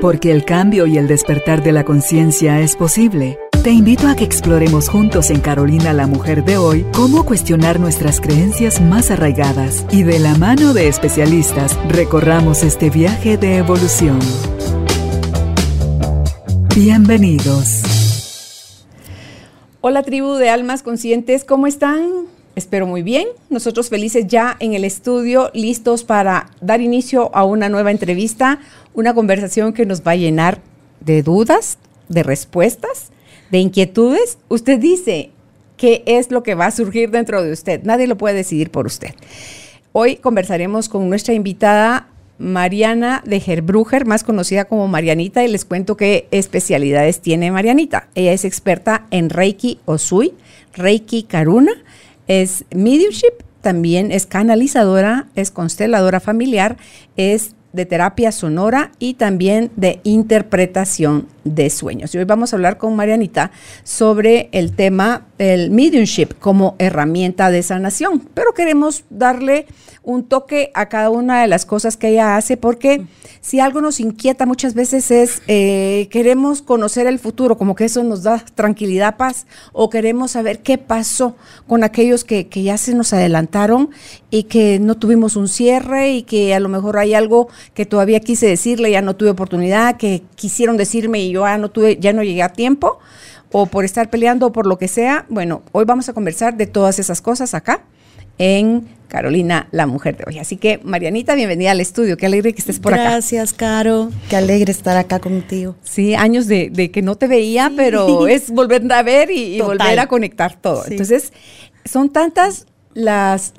Porque el cambio y el despertar de la conciencia es posible. Te invito a que exploremos juntos en Carolina la Mujer de hoy cómo cuestionar nuestras creencias más arraigadas y de la mano de especialistas recorramos este viaje de evolución. Bienvenidos. Hola tribu de almas conscientes, ¿cómo están? Espero muy bien. Nosotros felices ya en el estudio, listos para dar inicio a una nueva entrevista, una conversación que nos va a llenar de dudas, de respuestas de inquietudes, usted dice qué es lo que va a surgir dentro de usted. Nadie lo puede decidir por usted. Hoy conversaremos con nuestra invitada Mariana de Gerbruger, más conocida como Marianita, y les cuento qué especialidades tiene Marianita. Ella es experta en Reiki Osui, Reiki Karuna, es mediumship, también es canalizadora, es consteladora familiar, es de terapia sonora y también de interpretación de sueños. Y hoy vamos a hablar con Marianita sobre el tema del mediumship como herramienta de sanación, pero queremos darle un toque a cada una de las cosas que ella hace porque si algo nos inquieta muchas veces es eh, queremos conocer el futuro, como que eso nos da tranquilidad, paz, o queremos saber qué pasó con aquellos que, que ya se nos adelantaron y que no tuvimos un cierre y que a lo mejor hay algo que todavía quise decirle, ya no tuve oportunidad, que quisieron decirme y yo ya no tuve, ya no llegué a tiempo, o por estar peleando o por lo que sea. Bueno, hoy vamos a conversar de todas esas cosas acá en Carolina, la mujer de hoy. Así que, Marianita, bienvenida al estudio. Qué alegre que estés por acá. Gracias, Caro. Qué alegre estar acá contigo. Sí, años de, que no te veía, pero es volver a ver y, volver a conectar todo. Entonces, son tantas las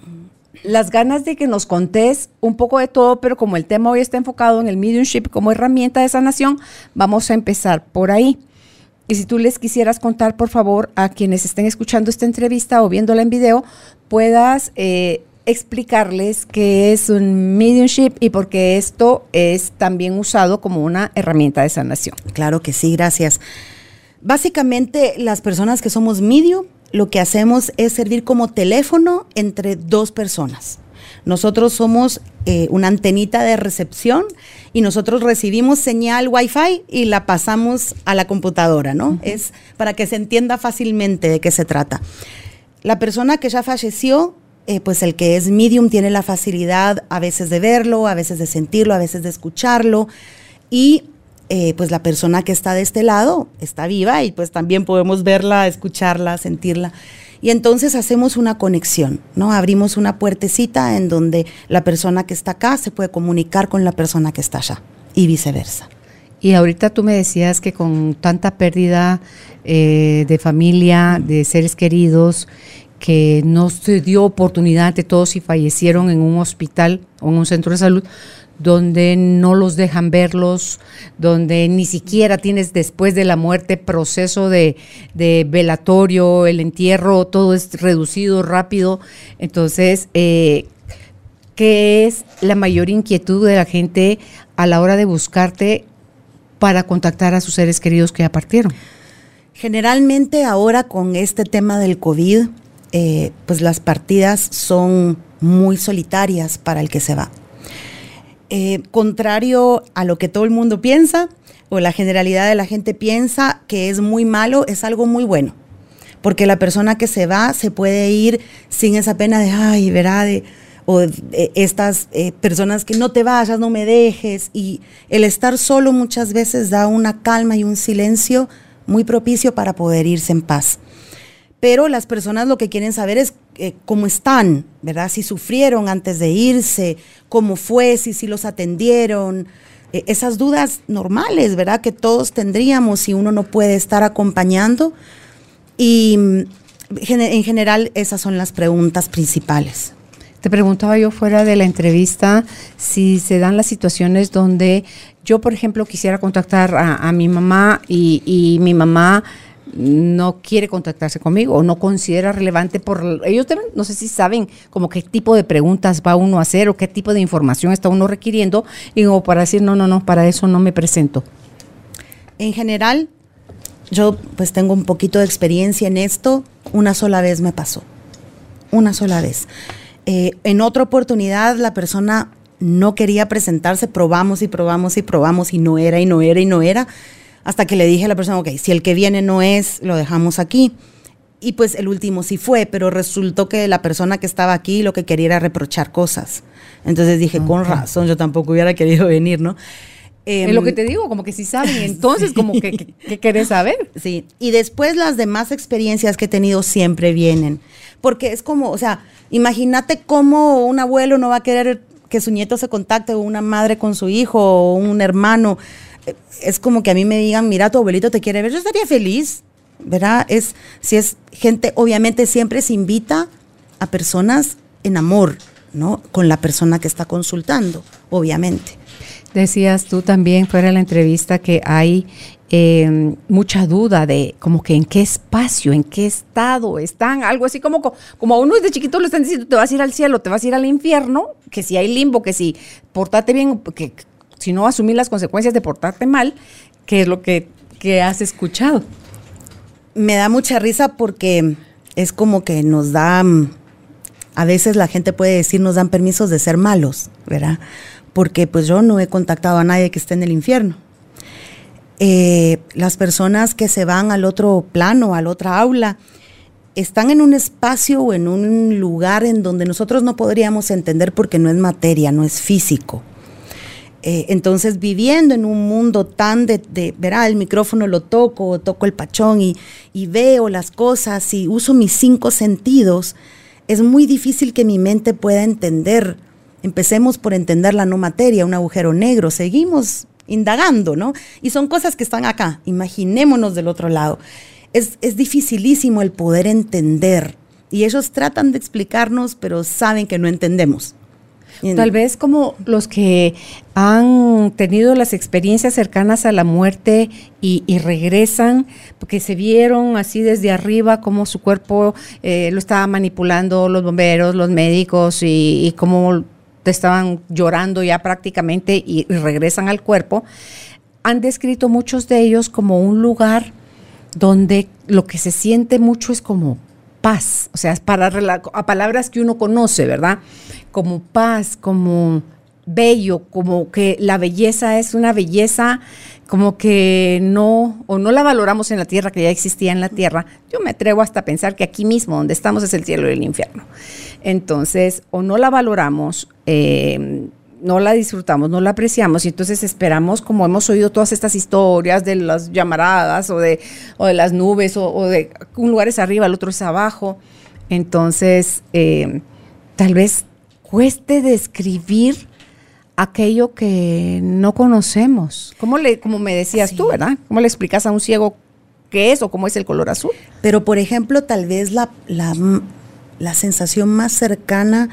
las ganas de que nos contés un poco de todo, pero como el tema hoy está enfocado en el mediumship como herramienta de sanación, vamos a empezar por ahí. Y si tú les quisieras contar, por favor, a quienes estén escuchando esta entrevista o viéndola en video, puedas eh, explicarles qué es un mediumship y por qué esto es también usado como una herramienta de sanación. Claro que sí, gracias. Básicamente, las personas que somos medium lo que hacemos es servir como teléfono entre dos personas. Nosotros somos eh, una antenita de recepción y nosotros recibimos señal Wi-Fi y la pasamos a la computadora, ¿no? Es para que se entienda fácilmente de qué se trata. La persona que ya falleció, eh, pues el que es medium tiene la facilidad a veces de verlo, a veces de sentirlo, a veces de escucharlo y eh, pues la persona que está de este lado está viva y pues también podemos verla, escucharla, sentirla. Y entonces hacemos una conexión, ¿no? Abrimos una puertecita en donde la persona que está acá se puede comunicar con la persona que está allá y viceversa. Y ahorita tú me decías que con tanta pérdida eh, de familia, de seres queridos, que no se dio oportunidad de todos y fallecieron en un hospital o en un centro de salud, donde no los dejan verlos, donde ni siquiera tienes después de la muerte proceso de, velatorio, el entierro, todo es reducido rápido. Entonces, eh, ¿qué es la mayor inquietud de la gente a la hora de buscarte para contactar a sus seres queridos que ya partieron? Generalmente ahora con este tema del COVID, eh, pues las partidas son muy solitarias para el que se va. Eh, contrario a lo que todo el mundo piensa o la generalidad de la gente piensa que es muy malo, es algo muy bueno. Porque la persona que se va se puede ir sin esa pena de, ay, verá, de, o estas eh, personas que no te vayas, no me dejes. Y el estar solo muchas veces da una calma y un silencio muy propicio para poder irse en paz pero las personas lo que quieren saber es eh, cómo están, ¿verdad? Si sufrieron antes de irse, cómo fue, si, si los atendieron. Eh, esas dudas normales, ¿verdad? Que todos tendríamos si uno no puede estar acompañando. Y mm, en general esas son las preguntas principales. Te preguntaba yo fuera de la entrevista si se dan las situaciones donde yo, por ejemplo, quisiera contactar a, mi mamá y, y mi mamá no quiere contactarse conmigo o no considera relevante por ellos no sé si saben como qué tipo de preguntas va uno a hacer o qué tipo de información está uno requiriendo y como para decir no, no, no, para eso no me presento. En general, yo pues tengo un poquito de experiencia en esto, una sola vez me pasó, una sola vez. Eh, en otra oportunidad la persona no quería presentarse, probamos y probamos y probamos y no era y no era y no era, hasta que le dije a la persona, ok, si el que viene no es, lo dejamos aquí. Y pues el último sí fue, pero resultó que la persona que estaba aquí lo que quería era reprochar cosas. Entonces dije, con razón, yo tampoco hubiera querido venir, ¿no? es lo que em, te digo, como que si saben, entonces como que, que, querés saber. Sí, y después las demás experiencias que he tenido siempre vienen, porque es como, o sea, imagínate cómo un abuelo no va a querer que su nieto se contacte o una madre con su hijo o un hermano. Es como que a mí me digan, mira, tu abuelito te quiere ver, yo estaría feliz, ¿verdad? Es, si es gente, obviamente siempre se invita a personas en amor, ¿no? Con la persona que está consultando, obviamente. Decías tú también fuera de la entrevista que hay em, mucha duda de como que en qué espacio, en qué estado están, algo así como, como a uno desde chiquito le están diciendo te vas a ir al cielo, te vas a ir al infierno, que si hay limbo, que si portate bien, que si no asumir las consecuencias de portarte mal, que es lo que, que has escuchado. Me da mucha risa porque es como que nos da, mm, a veces la gente puede decir nos dan permisos de ser malos, ¿verdad? porque pues yo no he contactado a nadie que esté en el infierno. Eh, las personas que se van al otro plano, al otra aula, están en un espacio o en un lugar en donde nosotros no podríamos entender porque no es materia, no es físico. Eh, entonces, viviendo en un mundo tan de, de, verá, el micrófono lo toco, toco el pachón y, y veo las cosas y uso mis cinco sentidos, es muy difícil que mi mente pueda entender Empecemos por entender la no materia, un agujero negro, seguimos indagando, ¿no? Y son cosas que están acá, imaginémonos del otro lado. Es, es dificilísimo el poder entender y ellos tratan de explicarnos, pero saben que no entendemos. Tal vez como los que han tenido las experiencias cercanas a la muerte y, regresan, porque se vieron así desde arriba como su cuerpo eh, lo estaba manipulando los bomberos, los médicos y, y cómo estaban llorando ya prácticamente y, regresan al cuerpo, han descrito muchos de ellos como un lugar donde lo que se siente mucho es como paz, o sea, para a palabras que uno conoce, ¿verdad? Como paz, como bello, como que la belleza es una belleza como que no, o no la valoramos en la tierra, que ya existía en la tierra. Yo me atrevo hasta a pensar que aquí mismo, donde estamos, es el cielo y el infierno. Entonces, o no la valoramos, eh, no la disfrutamos, no la apreciamos y entonces esperamos, como hemos oído todas estas historias de las llamaradas o de, o de las nubes o, de un lugar es arriba, el otro es abajo. Entonces, eh, tal vez cueste describir aquello que no conocemos. ¿Cómo le, como me decías tú, verdad? ¿Cómo le explicas a un ciego qué es o cómo es el color azul? Pero, por ejemplo, tal vez la, la la sensación más cercana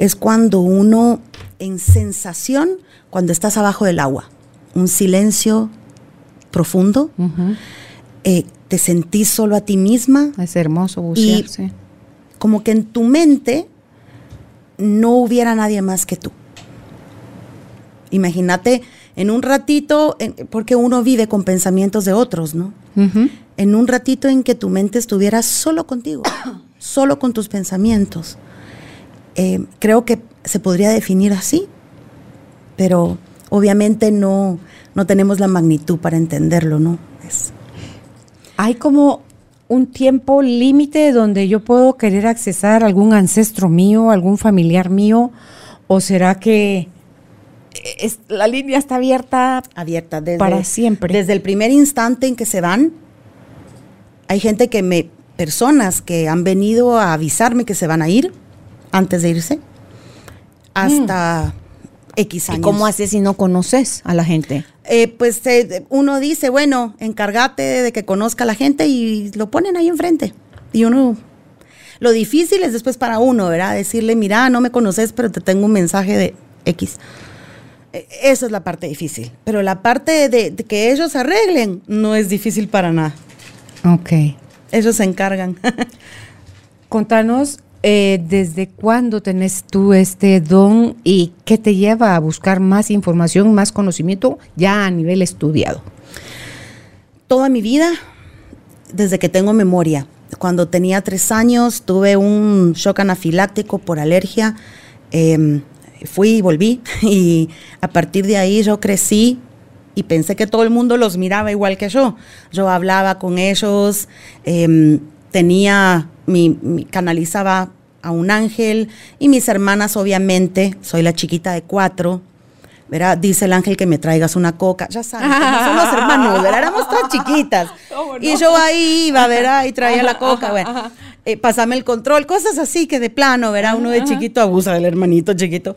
es cuando uno, en sensación, cuando estás abajo del agua, un silencio profundo, eh, te sentís solo a ti misma. Es hermoso bucear, Como que en tu mente no hubiera nadie más que tú. Imagínate en un ratito, porque uno vive con pensamientos de otros, ¿no? En un ratito en que tu mente estuviera solo contigo solo con tus pensamientos. Eh, creo que se podría definir así, pero obviamente no, no tenemos la magnitud para entenderlo, ¿no? Es. Hay como un tiempo límite donde yo puedo querer accesar a algún ancestro mío, algún familiar mío, o será que es, la línea está abierta, abierta desde, para siempre. Desde el primer instante en que se van, hay gente que me personas que han venido a avisarme que se van a ir antes de irse, hasta X años. ¿Y cómo haces si no conoces a la gente? Eh, pues eh, uno dice, bueno, encárgate de que conozca a la gente y lo ponen ahí enfrente. Y uno, lo difícil es después para uno, ¿verdad? Decirle, mira, no me conoces, pero te tengo un mensaje de X. E, eso es la parte difícil. Pero la parte de, de que ellos arreglen no es difícil para nada. Ok. Ellos se encargan. Contanos eh, desde cuándo tenés tú este don y qué te lleva a buscar más información, más conocimiento ya a nivel estudiado. Toda mi vida, desde que tengo memoria. Cuando tenía tres años tuve un shock anafiláctico por alergia. Em, fui y volví y a partir de ahí yo crecí y pensé que todo el mundo los miraba igual que yo. Yo hablaba con ellos, em, tenía, mi, canalizaba a un ángel y mis hermanas obviamente, soy la chiquita de cuatro, ¿verdad? Dice el ángel que me traigas una coca, ya sabes, somos hermanos, ¿verdad? Éramos tres chiquitas. Y yo ahí iba, ¿verdad? Y traía la coca, bueno. Eh, pásame el control, cosas así que de plano, ¿verdad? Uno de chiquito abusa del hermanito chiquito.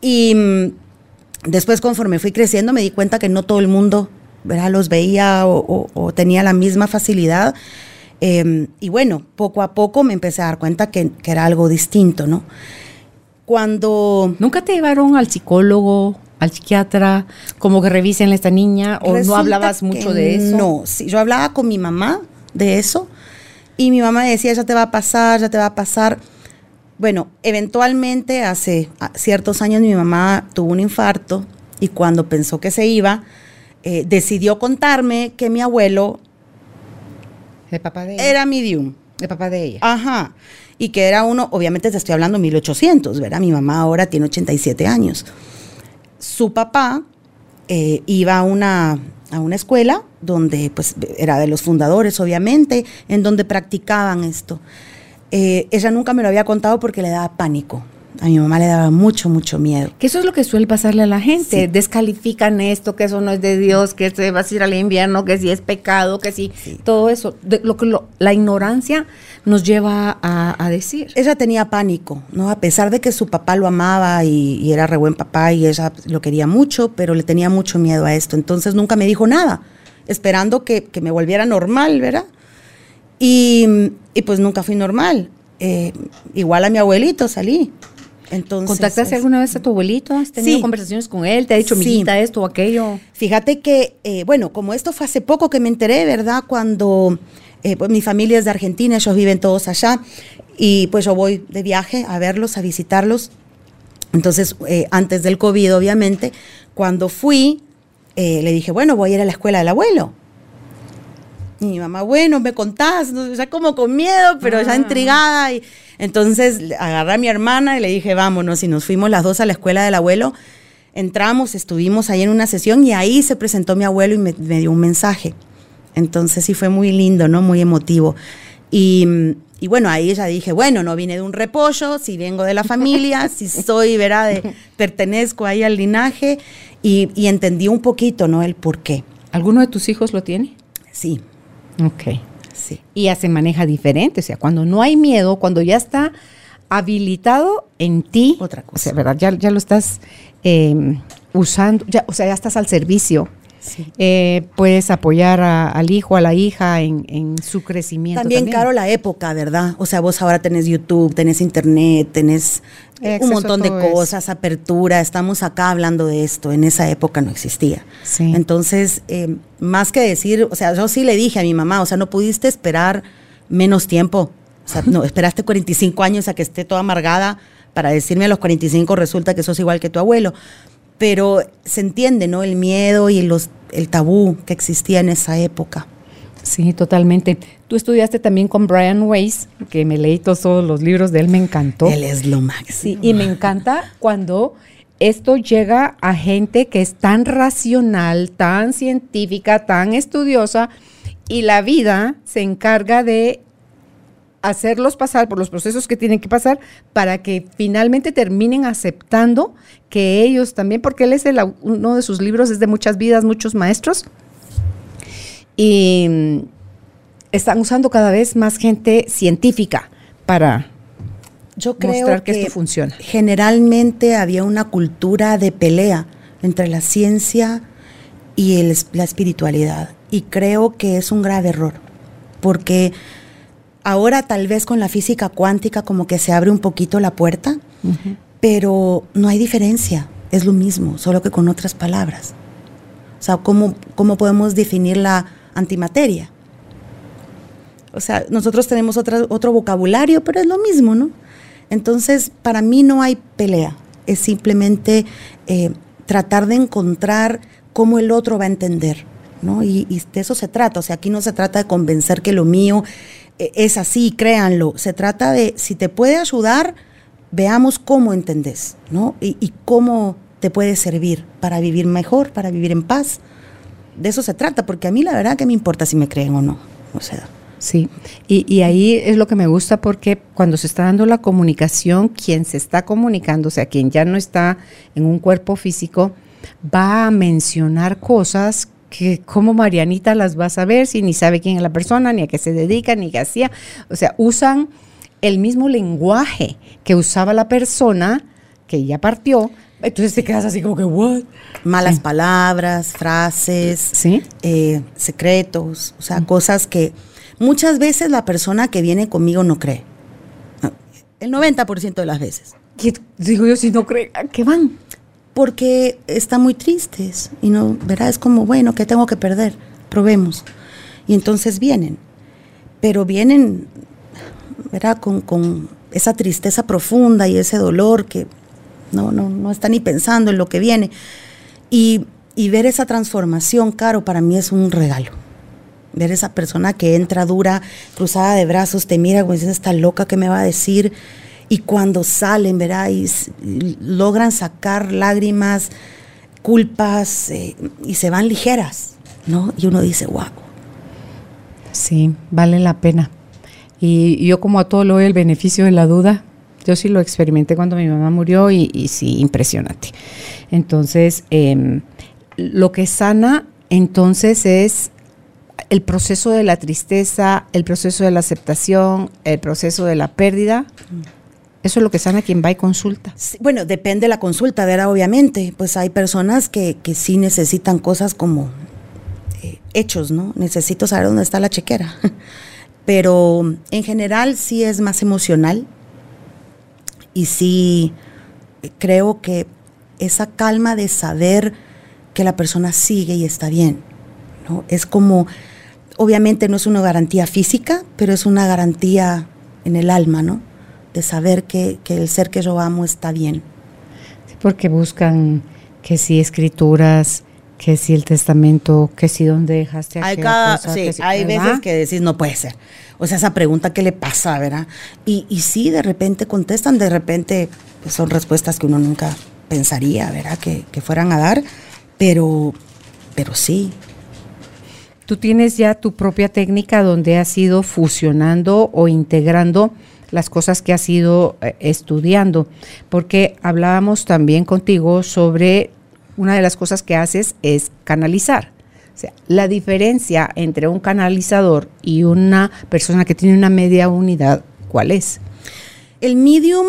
Y mm, después conforme fui creciendo me di cuenta que no todo el mundo, ¿verdad? Los veía o, tenía la misma facilidad. Em, y bueno, poco a poco me empecé a dar cuenta que, era algo distinto, ¿no? Cuando... ¿Nunca te llevaron al psicólogo, al psiquiatra, como que revisen a esta niña o no hablabas mucho de eso? No, sí, yo hablaba con mi mamá de eso y mi mamá decía, ya te va a pasar, ya te va a pasar. Bueno, eventualmente hace ciertos años mi mamá tuvo un infarto y cuando pensó que se iba, eh, decidió contarme que mi abuelo ¿El papá de ella? era medium. El papá de ella. Ajá. Y que era uno, obviamente te estoy hablando 1800, ¿verdad? Mi mamá ahora tiene 87 años. Su papá eh, iba a una, a una escuela donde pues era de los fundadores, obviamente, en donde practicaban esto. Eh, ella nunca me lo había contado porque le daba pánico. A mi mamá le daba mucho, mucho miedo. Que eso es lo que suele pasarle a la gente. Descalifican esto, que eso no es de Dios, que se va a ir al invierno, que si es pecado, que si todo eso. lo que la ignorancia nos lleva a, decir. Ella tenía pánico, ¿no? A pesar de que su papá lo amaba y, y era re buen papá y ella lo quería mucho, pero le tenía mucho miedo a esto. Entonces nunca me dijo nada esperando que, me volviera normal, ¿verdad? Y, pues nunca fui normal. Eh, igual a mi abuelito salí. Entonces, ¿Contactaste alguna vez a tu abuelito? ¿Has tenido conversaciones con él? ¿Te ha dicho, sí. esto o aquello? Fíjate que, eh, bueno, como esto fue hace poco que me enteré, ¿verdad? Cuando eh, pues mi familia es de Argentina, ellos viven todos allá, y pues yo voy de viaje a verlos, a visitarlos. Entonces, antes del COVID, obviamente, cuando fui, eh, le dije, bueno, voy a ir a la escuela del abuelo. Y mi mamá, bueno, me contás, ya como con miedo, pero ya ah. intrigada. Y entonces agarré a mi hermana y le dije, vámonos. Y nos fuimos las dos a la escuela del abuelo. Entramos, estuvimos ahí en una sesión y ahí se presentó mi abuelo y me, dio un mensaje. Entonces sí fue muy lindo, ¿no? Muy emotivo. Y, y, bueno, ahí ya dije, bueno, no vine de un repollo, si vengo de la familia, si soy, verá, de, pertenezco ahí al linaje y, entendí un poquito, ¿no? El por qué. ¿Alguno de tus hijos lo tiene? Sí. Ok. Sí. Y ya se maneja diferente, o sea, cuando no hay miedo, cuando ya está habilitado en ti. Otra cosa. O sea, ¿verdad? Ya, ya lo estás em, usando, ya, o sea, ya estás al servicio eh, puedes apoyar al hijo, a la hija en, su crecimiento. También, caro la época, ¿verdad? O sea, vos ahora tenés YouTube, tenés Internet, tenés un montón de cosas, apertura. Estamos acá hablando de esto. En esa época no existía. Entonces, eh, más que decir, o sea, yo sí le dije a mi mamá, o sea, no pudiste esperar menos tiempo. O sea, no, esperaste 45 años a que esté toda amargada para decirme a los 45 resulta que sos igual que tu abuelo pero se entiende, ¿no? El miedo y los, el tabú que existía en esa época. Sí, totalmente. Tú estudiaste también con Brian Weiss, que me leí todos los libros de él, me encantó. Él es lo máximo. Sí, y me encanta cuando esto llega a gente que es tan racional, tan científica, tan estudiosa, y la vida se encarga de hacerlos pasar por los procesos que tienen que pasar para que finalmente terminen aceptando que ellos también, porque él es el, uno de sus libros es de muchas vidas, muchos maestros, y mm, están usando cada vez más gente científica para Yo creo mostrar que, esto funciona. Generalmente había una cultura de pelea entre la ciencia y la espiritualidad, y creo que es un grave error, porque Ahora tal vez con la física cuántica como que se abre un poquito la puerta, pero no hay diferencia, es lo mismo, solo que con otras palabras. O sea, ¿cómo, cómo podemos definir la antimateria? O sea, nosotros tenemos otro vocabulario, pero es lo mismo, ¿no? Entonces, para mí no hay pelea, es simplemente eh, tratar de encontrar cómo el otro va a entender, ¿no? Y, y, de eso se trata, o sea, aquí no se trata de convencer que lo mío e, es así, créanlo. Se trata de, si te puede ayudar, veamos cómo entendés, ¿no? Y, y cómo te puede servir para vivir mejor, para vivir en paz. De eso se trata, porque a mí la verdad que me importa si me creen o no. O sea. Sí, y, y, ahí es lo que me gusta porque cuando se está dando la comunicación, quien se está comunicando, o sea, quien ya no está en un cuerpo físico, va a mencionar cosas que como Marianita las va a saber si ni sabe quién es la persona, ni a qué se dedica, ni qué hacía. O sea, usan el mismo lenguaje que usaba la persona que ya partió. Entonces te quedas así como que, ¿what? Malas sí. palabras, frases, ¿Sí? eh, secretos, o sea, cosas que muchas veces la persona que viene conmigo no cree. El 90% de las veces. ¿Qué, digo yo, si no cree, ¿a qué van? Porque están muy tristes y no, ¿verdad? Es como, bueno, ¿qué tengo que perder? Probemos. Y entonces vienen. Pero vienen, ¿verdad? Con, con esa tristeza profunda y ese dolor que no, no, no está ni pensando en lo que viene. Y, y ver esa transformación, Caro, para mí es un regalo ver esa persona que entra dura, cruzada de brazos, te mira, pues está loca, ¿qué me va a decir? Y cuando salen, ¿verdad? Y, logran sacar lágrimas, culpas, eh, y se van ligeras, ¿no? Y uno dice, wow. Sí, vale la pena. Y yo como a todo lo doy el beneficio de la duda, yo sí lo experimenté cuando mi mamá murió y, y sí, impresionante. Entonces, eh, lo que sana entonces es el proceso de la tristeza, el proceso de la aceptación, el proceso de la pérdida. Eso es lo que sana quien va y consulta. Bueno, depende de la consulta, ¿verdad? Obviamente, pues hay personas que, que sí necesitan cosas como eh, hechos, ¿no? Necesito saber dónde está la chequera. Pero en general sí es más emocional y sí creo que esa calma de saber que la persona sigue y está bien, ¿no? Es como obviamente no es una garantía física, pero es una garantía en el alma, ¿no? De saber que, que el ser que yo amo está bien. Sí, porque buscan que si escrituras, que si el testamento, que si dónde dejaste hay cada, cosa, sí, si, hay ¿verdad? veces que decís no puede ser. O sea, esa pregunta que le pasa, ¿verdad? Y, y sí, de repente contestan, de repente pues son respuestas que uno nunca pensaría, ¿verdad? Que, que fueran a dar, pero, pero sí, tú tienes ya tu propia técnica donde has ido fusionando o integrando las cosas que has ido eh, estudiando, porque hablábamos también contigo sobre una de las cosas que haces es canalizar. O sea, la diferencia entre un canalizador y una persona que tiene una media unidad, ¿cuál es? El medium,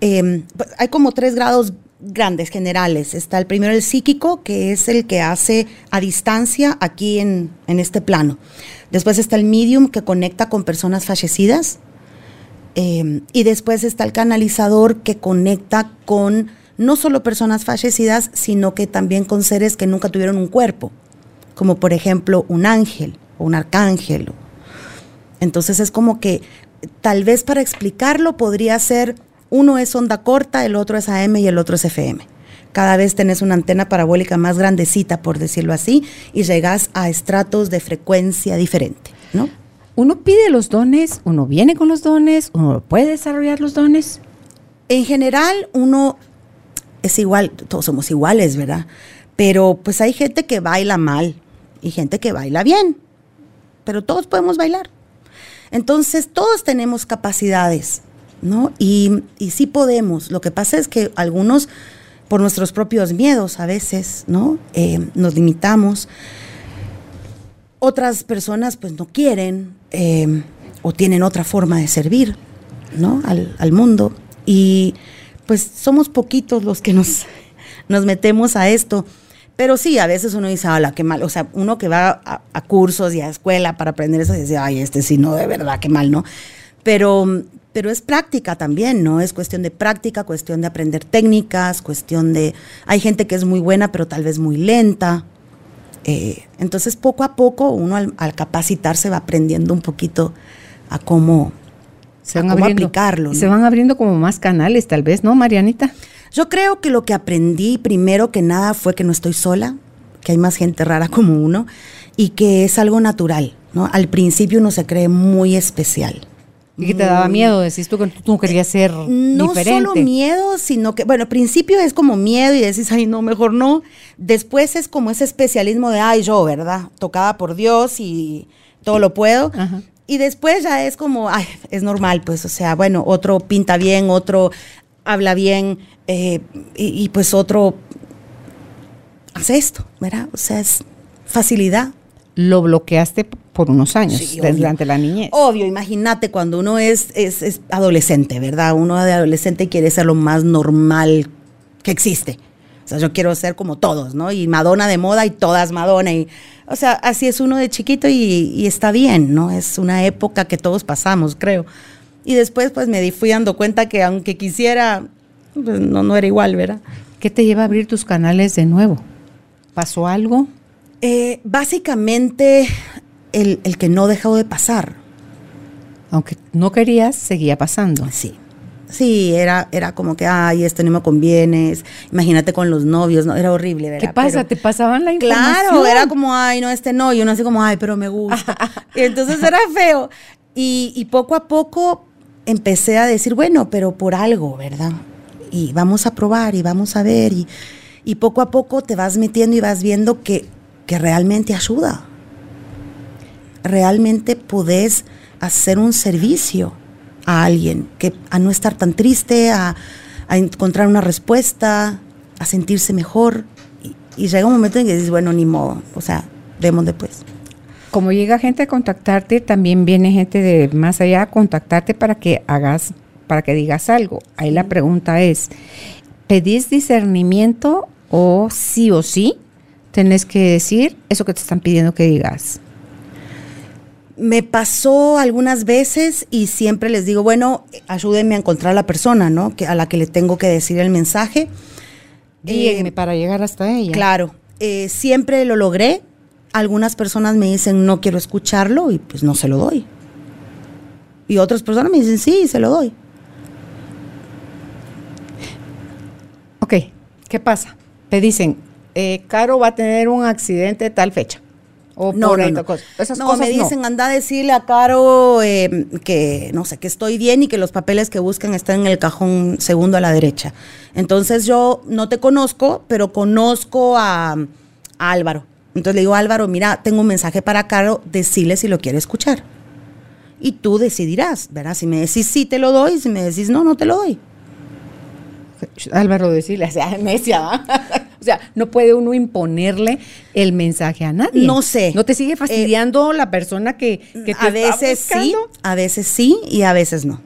eh, hay como tres grados grandes, generales. Está el primero, el psíquico, que es el que hace a distancia aquí en, en este plano. Después está el medium, que conecta con personas fallecidas. Eh, y después está el canalizador, que conecta con no solo personas fallecidas, sino que también con seres que nunca tuvieron un cuerpo, como por ejemplo un ángel o un arcángel. Entonces es como que tal vez para explicarlo podría ser uno es onda corta, el otro es AM y el otro es FM. Cada vez tenés una antena parabólica más grandecita, por decirlo así, y llegás a estratos de frecuencia diferente, ¿no? Uno pide los dones, uno viene con los dones, uno puede desarrollar los dones. En general, uno es igual, todos somos iguales, ¿verdad? Pero pues hay gente que baila mal y gente que baila bien, pero todos podemos bailar. Entonces, todos tenemos capacidades ¿no? Y, y sí podemos. Lo que pasa es que algunos, por nuestros propios miedos a veces, ¿no? Eh, nos limitamos. Otras personas pues no quieren eh, o tienen otra forma de servir, ¿no? Al, al, mundo. Y pues somos poquitos los que nos, nos metemos a esto. Pero sí, a veces uno dice, hola, qué mal. O sea, uno que va a, a cursos y a escuela para aprender eso, dice, ay, este sí, no, de verdad, qué mal, ¿no? Pero, pero es práctica también, ¿no? Es cuestión de práctica, cuestión de aprender técnicas, cuestión de... Hay gente que es muy buena, pero tal vez muy lenta. Eh, entonces, poco a poco, uno al, al, capacitarse va aprendiendo un poquito a cómo, se van a cómo abriendo, aplicarlo. ¿no? Se van abriendo como más canales, tal vez, ¿no, Marianita? Yo creo que lo que aprendí primero que nada fue que no estoy sola, que hay más gente rara como uno y que es algo natural, ¿no? Al principio uno se cree muy especial Y que te daba miedo, decís tú que tú no querías ser no diferente. solo miedo, sino que, bueno, al principio es como miedo y decís, ay, no, mejor no. Después es como ese especialismo de, ay, yo, ¿verdad? Tocada por Dios y todo lo puedo. Ajá. Y después ya es como, ay, es normal, pues, o sea, bueno, otro pinta bien, otro habla bien, eh, y, y pues otro hace esto, ¿verdad? O sea, es facilidad. Lo bloqueaste por unos años, Sí, durante la niñez. Obvio, imagínate cuando uno es, es, es adolescente, ¿verdad? Uno de adolescente quiere ser lo más normal que existe. O sea, yo quiero ser como todos, ¿no? Y Madonna de moda y todas Madonna. Y, o sea, así es uno de chiquito y, y está bien, ¿no? Es una época que todos pasamos, creo. Y después, pues me di- fui dando cuenta que aunque quisiera, pues no, no era igual, ¿verdad? ¿Qué te lleva a abrir tus canales de nuevo? ¿Pasó algo? Eh, básicamente, el, el que no dejó de pasar. Aunque no querías, seguía pasando. Sí. Sí, era, era como que, ay, esto no me conviene. Imagínate con los novios, ¿no? Era horrible, ¿verdad? ¿Qué pasa? Pero- ¿Te pasaban la información? Claro, era como, ay, no, este no. Y uno así como, ay, pero me gusta. y entonces era feo. Y, y poco a poco empecé a decir, bueno, pero por algo, ¿verdad? Y vamos a probar y vamos a ver. Y, y poco a poco te vas metiendo y vas viendo que, que realmente ayuda. Realmente podés hacer un servicio a alguien, que a no estar tan triste, a, a encontrar una respuesta, a sentirse mejor. Y, y llega un momento en que dices, bueno, ni modo, o sea, demos después. Como llega gente a contactarte, también viene gente de más allá a contactarte para que hagas, para que digas algo. Ahí la pregunta es, ¿pedís discernimiento o sí o sí tenés que decir eso que te están pidiendo que digas? Me pasó algunas veces y siempre les digo, bueno, ayúdenme a encontrar a la persona, ¿no? Que, a la que le tengo que decir el mensaje. Guíenme Eh, para llegar hasta ella. Claro, eh, siempre lo logré. Algunas personas me dicen, no quiero escucharlo y pues no se lo doy. Y otras personas me dicen, sí, se lo doy. Ok, ¿qué pasa? Te dicen, eh, Caro va a tener un accidente de tal fecha. O No, por no, no. Esas no, cosas me dicen, anda a decirle a Caro eh, que, no sé, que estoy bien y que los papeles que buscan están en el cajón segundo a la derecha. Entonces yo no te conozco, pero conozco a, a Álvaro. Entonces le digo, Álvaro, mira, tengo un mensaje para Caro, decirle si lo quiere escuchar. Y tú decidirás, ¿verdad? Si me decís sí, te lo doy, si me decís no, no te lo doy. Álvaro decirle, o sea, necia, ¿va? o sea, no puede uno imponerle el mensaje a nadie. No sé. ¿No te sigue fastidiando la persona que, que te a veces está sí, a veces sí y a veces no.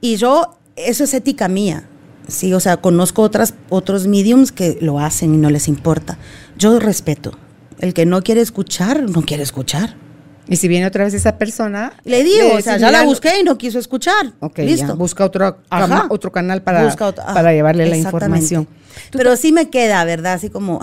Y yo, eso es ética mía. Sí, o sea, conozco otras, otros mediums que lo hacen y no les importa. Yo respeto. El que no quiere escuchar, no quiere escuchar. Y si viene otra vez esa persona. Le digo, o decís, sea, ya la "Mira, busqué y no quiso escuchar. Ok, Listo. ya, busca otro, cama- otro canal para, otro- ah, para llevarle la información. Pero sí me queda, ¿verdad? Así como,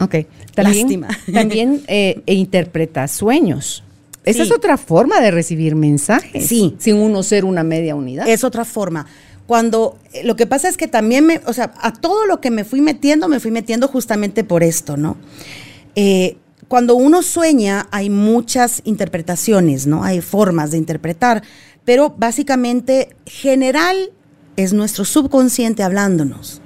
Ok. También, Lástima. También eh, e interpreta sueños. Esa Sí. es otra forma de recibir mensajes. Sí. Sin uno ser una media unidad. es otra forma. Cuando eh, lo que pasa es que también me, o sea, a todo lo que me fui metiendo, me fui metiendo justamente por esto, ¿no? Eh, cuando uno sueña hay muchas interpretaciones, ¿no? Hay formas de interpretar, pero básicamente general es nuestro subconsciente hablándonos.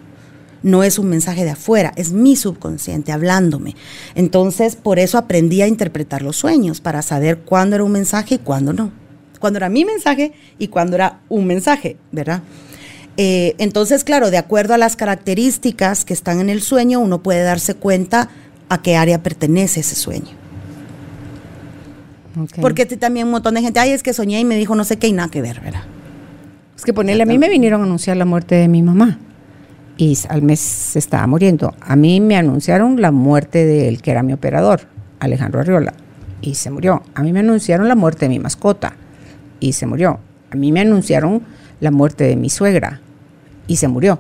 No es un mensaje de afuera, es mi subconsciente hablándome. Entonces, por eso aprendí a interpretar los sueños, para saber cuándo era un mensaje y cuándo no. Cuándo era mi mensaje y cuándo era un mensaje, ¿verdad? Eh, entonces, claro, de acuerdo a las características que están en el sueño, uno puede darse cuenta a qué área pertenece ese sueño. Ok. Porque también un montón de gente, ay, es que soñé y me dijo no sé qué y nada que ver, ¿verdad? Es que ponerle, a mí me vinieron a anunciar la muerte de mi mamá y al mes se estaba muriendo. A mí me anunciaron la muerte del que era mi operador, Alejandro Arriola, y se murió. A mí me anunciaron la muerte de mi mascota y se murió. A mí me anunciaron la muerte de mi suegra y se murió.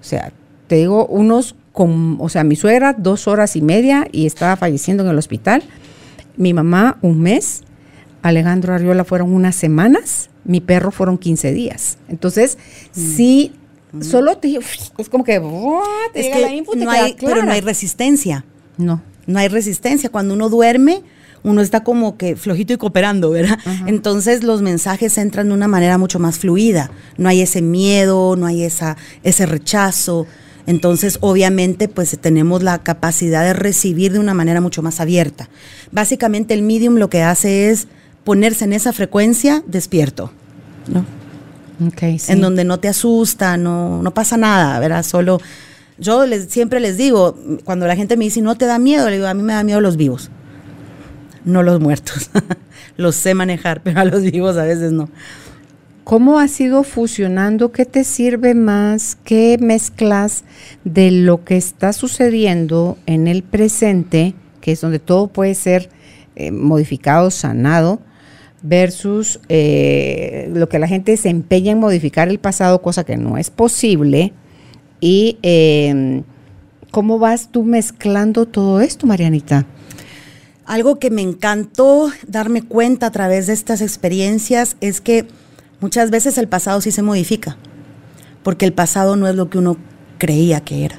O sea, te digo, unos con, o sea, mi suegra dos horas y media y estaba falleciendo en el hospital. Mi mamá un mes, Alejandro Arriola fueron unas semanas, mi perro fueron 15 días. Entonces, sí, solo te, es como que te Es llega que la no hay, pero no hay resistencia. No. No hay resistencia. Cuando uno duerme, uno está como que flojito y cooperando, ¿verdad? Entonces los mensajes entran de una manera mucho más fluida. No hay ese miedo, no hay esa, ese rechazo. Entonces, obviamente, pues tenemos la capacidad de recibir de una manera mucho más abierta. Básicamente, el medium lo que hace es ponerse en esa frecuencia despierto, ¿no? Okay, sí. En donde no te asusta, no, no pasa nada, ¿verdad? Solo, yo les, siempre les digo, cuando la gente me dice, ¿no te da miedo? Le digo, a mí me da miedo los vivos, no los muertos. los sé manejar, pero a los vivos a veces no. ¿Cómo has ido fusionando? ¿Qué te sirve más? ¿Qué mezclas de lo que está sucediendo en el presente, que es donde todo puede ser eh, modificado, sanado, versus eh, lo que la gente se empeña en modificar el pasado, cosa que no es posible? ¿Y eh, cómo vas tú mezclando todo esto, Marianita? Algo que me encantó darme cuenta a través de estas experiencias es que muchas veces el pasado sí se modifica, porque el pasado no es lo que uno creía que era.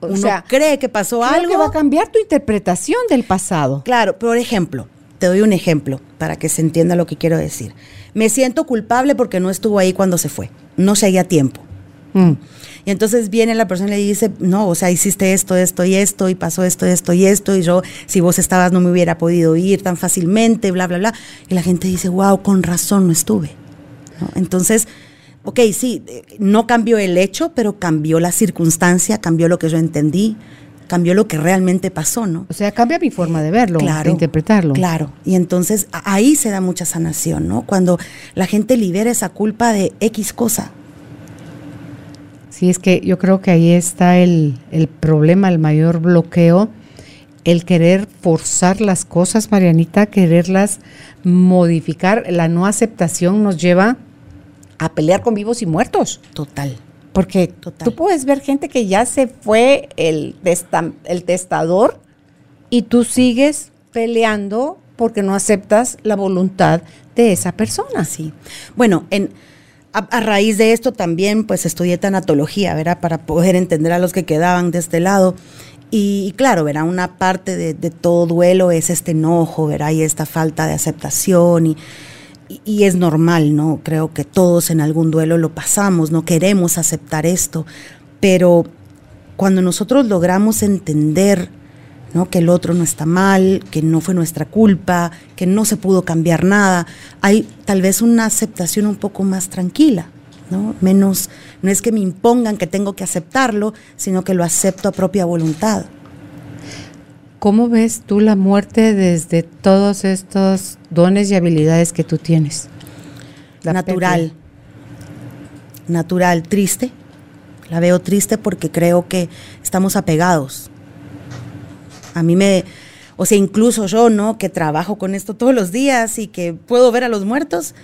O uno sea, cree que pasó algo. que va a cambiar tu interpretación del pasado. Claro, por ejemplo, te doy un ejemplo para que se entienda lo que quiero decir. Me siento culpable porque no estuvo ahí cuando se fue, no seguía tiempo. Mm. Y entonces viene la persona y le dice, no, o sea, hiciste esto, esto y esto, y pasó esto, esto y esto, y yo, si vos estabas, no me hubiera podido ir tan fácilmente, bla, bla, bla. Y la gente dice, wow, con razón no estuve. ¿No? Entonces, ok, sí, eh, no cambió el hecho, pero cambió la circunstancia, cambió lo que yo entendí, cambió lo que realmente pasó, ¿no? O sea, cambia mi forma de verlo, Claro, de interpretarlo. Claro, y entonces ahí se da mucha sanación, ¿no? Cuando la gente libera esa culpa de X cosa. Sí, es que yo creo que ahí está el, el problema, el mayor bloqueo, el querer forzar las cosas, Marianita, quererlas modificar. La no aceptación nos lleva a pelear con vivos y muertos. Total. Porque Total. tú puedes ver gente que ya se fue el, testa- el testador y tú sigues peleando porque no aceptas la voluntad de esa persona. Así. Bueno, en, a, a raíz de esto también pues estudié tanatología, ¿verdad? Para poder entender a los que quedaban de este lado. Y, y claro, ¿verdad? Una parte de, de todo duelo es este enojo, ¿verdad? Y esta falta de aceptación y, y- es normal, ¿no? Creo que todos en algún duelo lo pasamos, no queremos aceptar esto, pero cuando nosotros logramos entender ¿no? que el otro no está mal, que no fue nuestra culpa, que no se pudo cambiar nada, hay tal vez una aceptación un poco más tranquila, ¿no? Menos, no es que me impongan que tengo que aceptarlo, sino que lo acepto a propia voluntad. ¿Cómo ves tú la muerte desde todos estos dones y habilidades que tú tienes? La natural. Natural, triste. La veo triste porque creo que estamos apegados. A mí me, o sea, incluso yo, ¿no? Que trabajo con esto todos los días y que puedo ver a los muertos,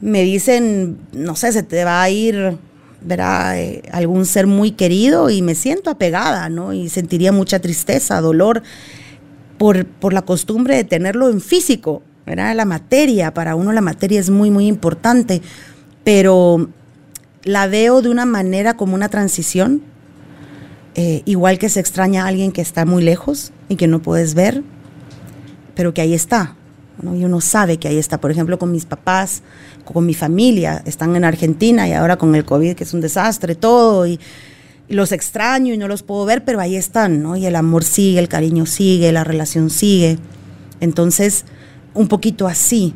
me dicen, no sé, se te va a ir, verá, eh, algún ser muy querido y me siento apegada, ¿no? Y sentiría mucha tristeza, dolor por, por la costumbre de tenerlo en físico, ¿verdad? La materia, para uno la materia es muy, muy importante, pero la veo de una manera como una transición, eh, igual que se extraña a alguien que está muy lejos y que no puedes ver, pero que ahí está, ¿no? y uno sabe que ahí está, por ejemplo, con mis papás, con mi familia, están en Argentina y ahora con el COVID, que es un desastre, todo, y, y los extraño y no los puedo ver, pero ahí están, ¿no? Y el amor sigue, el cariño sigue, la relación sigue. Entonces, un poquito así,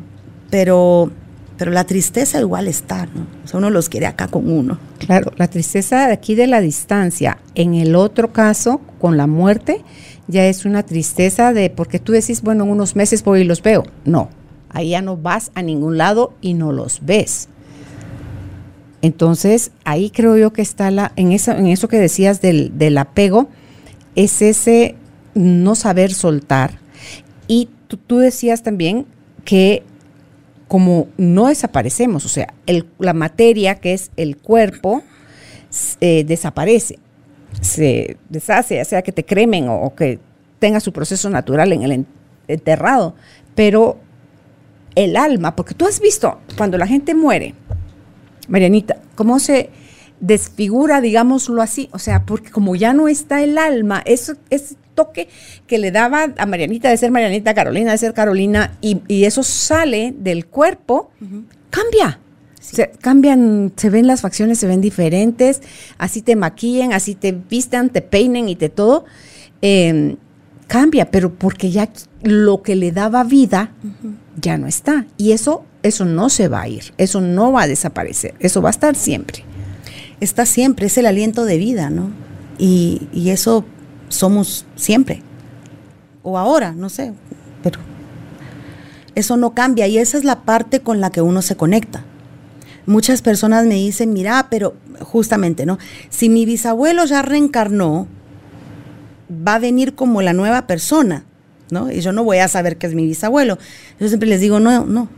pero, pero la tristeza igual está, ¿no? O sea, uno los quiere acá con uno. Claro, la tristeza de aquí de la distancia. En el otro caso, con la muerte, ya es una tristeza de, porque tú decís, bueno, en unos meses voy y los veo. No, ahí ya no vas a ningún lado y no los ves. Entonces, ahí creo yo que está la, en eso, en eso que decías del, apego, es ese no saber soltar. Y tú decías también que como no desaparecemos, o sea, el- la materia que es el cuerpo eh, desaparece, se deshace, ya sea que te cremen o, o que tenga su proceso natural en el en- enterrado, pero el alma, porque tú has visto cuando la gente muere, Marianita, cómo se desfigura, digámoslo así, o sea, porque como ya no está el alma, eso ese toque que le daba a Marianita de ser Marianita, Carolina de ser Carolina, y, eso sale del cuerpo, cambia. Se cambian, se ven las facciones, se ven diferentes, así te maquillen, así te vistan, te peinen y te todo. Em, cambia, pero porque ya lo que le daba vida ya no está. Y eso, eso no se va a ir, eso no va a desaparecer, eso va a estar siempre. Está siempre, es el aliento de vida, ¿no? Y, y eso somos siempre. O ahora, no sé, pero eso no cambia y esa es la parte con la que uno se conecta muchas personas me dicen, mira, pero justamente, ¿no? Si mi bisabuelo ya reencarnó, va a venir como la nueva persona, ¿no? Y yo no voy a saber que es mi bisabuelo. Yo siempre les digo, no, no.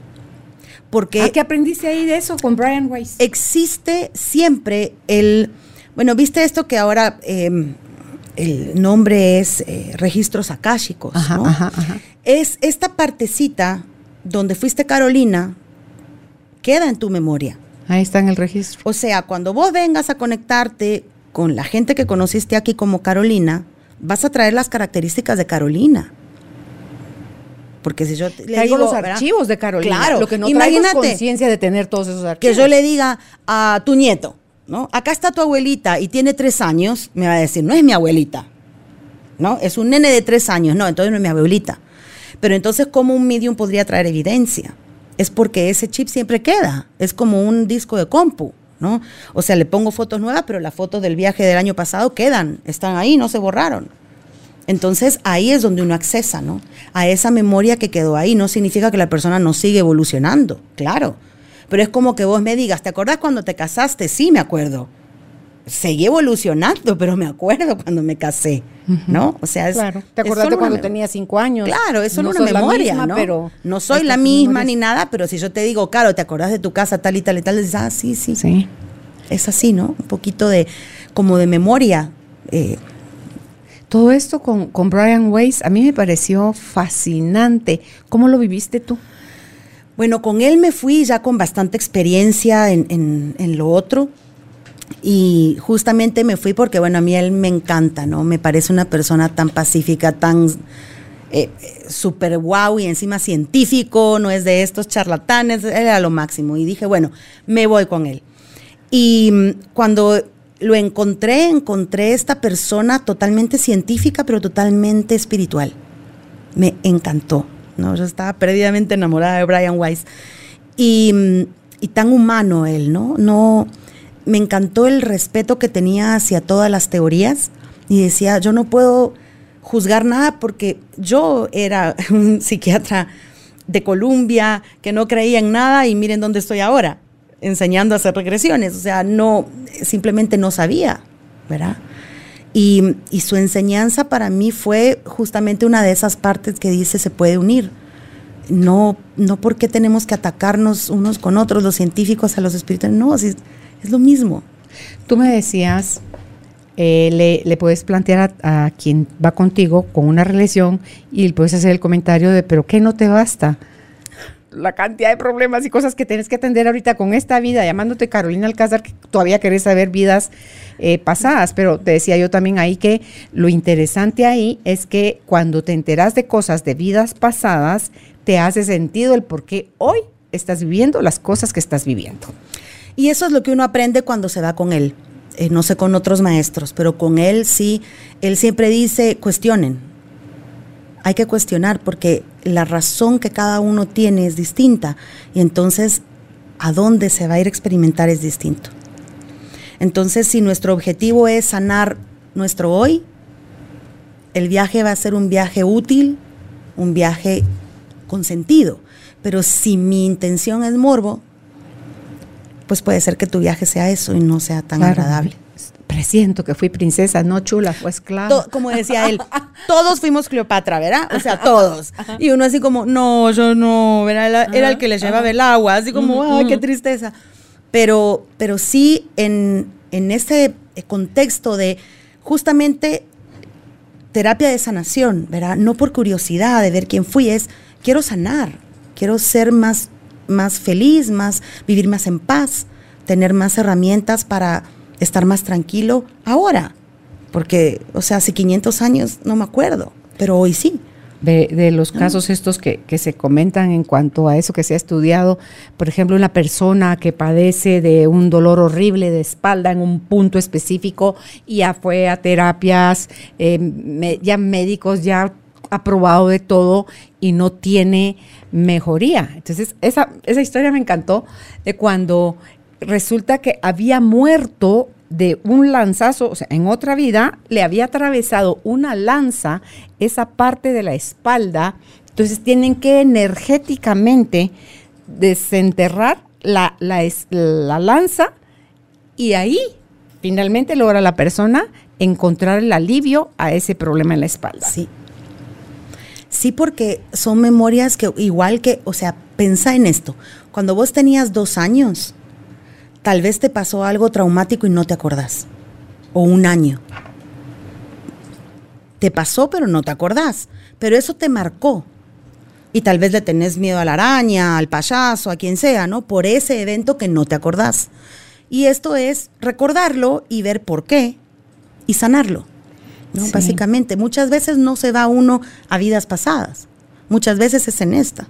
Porque... ¿A qué aprendiste ahí de eso con Brian Weiss? Existe siempre el... Bueno, viste esto que ahora em, el nombre es eh, registros akáshicos, ¿no? Ajá, ajá. Es esta partecita donde fuiste Carolina, queda en tu memoria. Ahí está en el registro. O sea, cuando vos vengas a conectarte con la gente que conociste aquí como Carolina, vas a traer las características de Carolina. Porque si yo le digo los archivos de Carolina, claro, lo que no imagínate conciencia de tener todos esos archivos. Que yo le diga a tu nieto, ¿no? Acá está tu abuelita y tiene tres años, me va a decir, no es mi abuelita, ¿no? Es un nene de tres años, no, entonces no es mi abuelita. Pero entonces, ¿cómo un medium podría traer evidencia? es porque ese chip siempre queda. Es como un disco de compu, ¿no? O sea, le pongo fotos nuevas, pero las fotos del viaje del año pasado quedan, están ahí, no se borraron. Entonces ahí es donde uno accesa, ¿no? A esa memoria que quedó ahí. No significa que la persona no sigue evolucionando, claro. Pero es como que vos me digas, ¿te acordás cuando te casaste? Sí, me acuerdo seguí evolucionando, pero me acuerdo cuando me casé, ¿no? O sea, es, claro. ¿Te acuerdas de cuando tenía cinco años? Claro, eso no es una memoria, ¿no? Pero no soy la misma ni nada, pero si yo te digo, claro, ¿te acordás de tu casa tal y tal y tal? Dices, ah, sí, sí. Sí. Es así, ¿no? Un poquito de, como de memoria. Eh. Todo esto con, con Brian Weiss a mí me pareció fascinante. ¿Cómo lo viviste tú? Bueno, con él me fui ya con bastante experiencia en, en, lo otro y justamente me fui porque, bueno, a mí él me encanta, ¿no? Me parece una persona tan pacífica, tan eh, súper guau y encima científico, no es de estos charlatanes, era lo máximo. Y dije, bueno, me voy con él. Y mm, cuando lo encontré, encontré esta persona totalmente científica, pero totalmente espiritual. Me encantó, ¿no? Yo estaba perdidamente enamorada de Brian Weiss. Y, mm, y tan humano él, ¿no? No me encantó el respeto que tenía hacia todas las teorías y decía, yo no puedo juzgar nada porque yo era un psiquiatra de Colombia que no creía en nada y miren dónde estoy ahora, enseñando a hacer regresiones. O sea, no, simplemente no sabía, ¿verdad? Y, su enseñanza para mí fue justamente una de esas partes que dice se puede unir. No, no porque tenemos que atacarnos unos con otros, los científicos a los espirituales, no, es lo mismo. Tú me decías, eh, le, puedes plantear a, quien va contigo con una relación y le puedes hacer el comentario de, pero ¿qué no te basta? La cantidad de problemas y cosas que tienes que atender ahorita con esta vida, llamándote Carolina Alcázar, que todavía querés saber vidas eh, pasadas, pero te decía yo también ahí que lo interesante ahí es que cuando te enteras de cosas de vidas pasadas, te hace sentido el por qué hoy estás viviendo las cosas que estás viviendo. Y eso es lo que uno aprende cuando se va con él. Eh, no sé con otros maestros, pero con él sí, él siempre dice, cuestionen. Hay que cuestionar porque la razón que cada uno tiene es distinta y entonces a dónde se va a ir a experimentar es distinto. Entonces, si nuestro objetivo es sanar nuestro hoy, el viaje va a ser un viaje útil, un viaje con sentido. Pero si mi intención es morbo, pues puede ser que tu viaje sea eso y no sea tan agradable. Presiento que fui princesa, no chula, fue esclava. como decía él, todos fuimos Cleopatra, ¿verdad? O sea, todos. Y uno así como, no, yo no, ¿verdad? Era, el que les llevaba el agua, así como, ay, qué tristeza. Pero, pero sí en, en ese contexto de justamente terapia de sanación, ¿verdad? No por curiosidad de ver quién fui, es quiero sanar, quiero ser más más feliz, más vivir más en paz, tener más herramientas para estar más tranquilo ahora. Porque, o sea, hace 500 años no me acuerdo, pero hoy sí. De, de, los casos estos que, que, se comentan en cuanto a eso que se ha estudiado, por ejemplo, una persona que padece de un dolor horrible de espalda en un punto específico y ya fue a terapias, eh, me, ya médicos, ya ha probado de todo y no tiene mejoría. Entonces, esa, esa historia me encantó de cuando resulta que había muerto de un lanzazo, o sea, en otra vida le había atravesado una lanza esa parte de la espalda, entonces tienen que energéticamente desenterrar la, la, la lanza y ahí finalmente logra la persona encontrar el alivio a ese problema en la espalda. Sí. Sí, porque son memorias que igual que, o sea, pensa en esto. Cuando vos tenías dos años, tal vez te pasó algo traumático y no te acordás. O un año. Te pasó, pero no te acordás. Pero eso te marcó. Y tal vez le tenés miedo a la araña, al payaso, a quien sea, ¿no? Por ese evento que no te acordás. Y esto es recordarlo y ver por qué y sanarlo. ¿no? Sí. Básicamente, muchas veces no se va uno a vidas pasadas. Muchas veces es en esta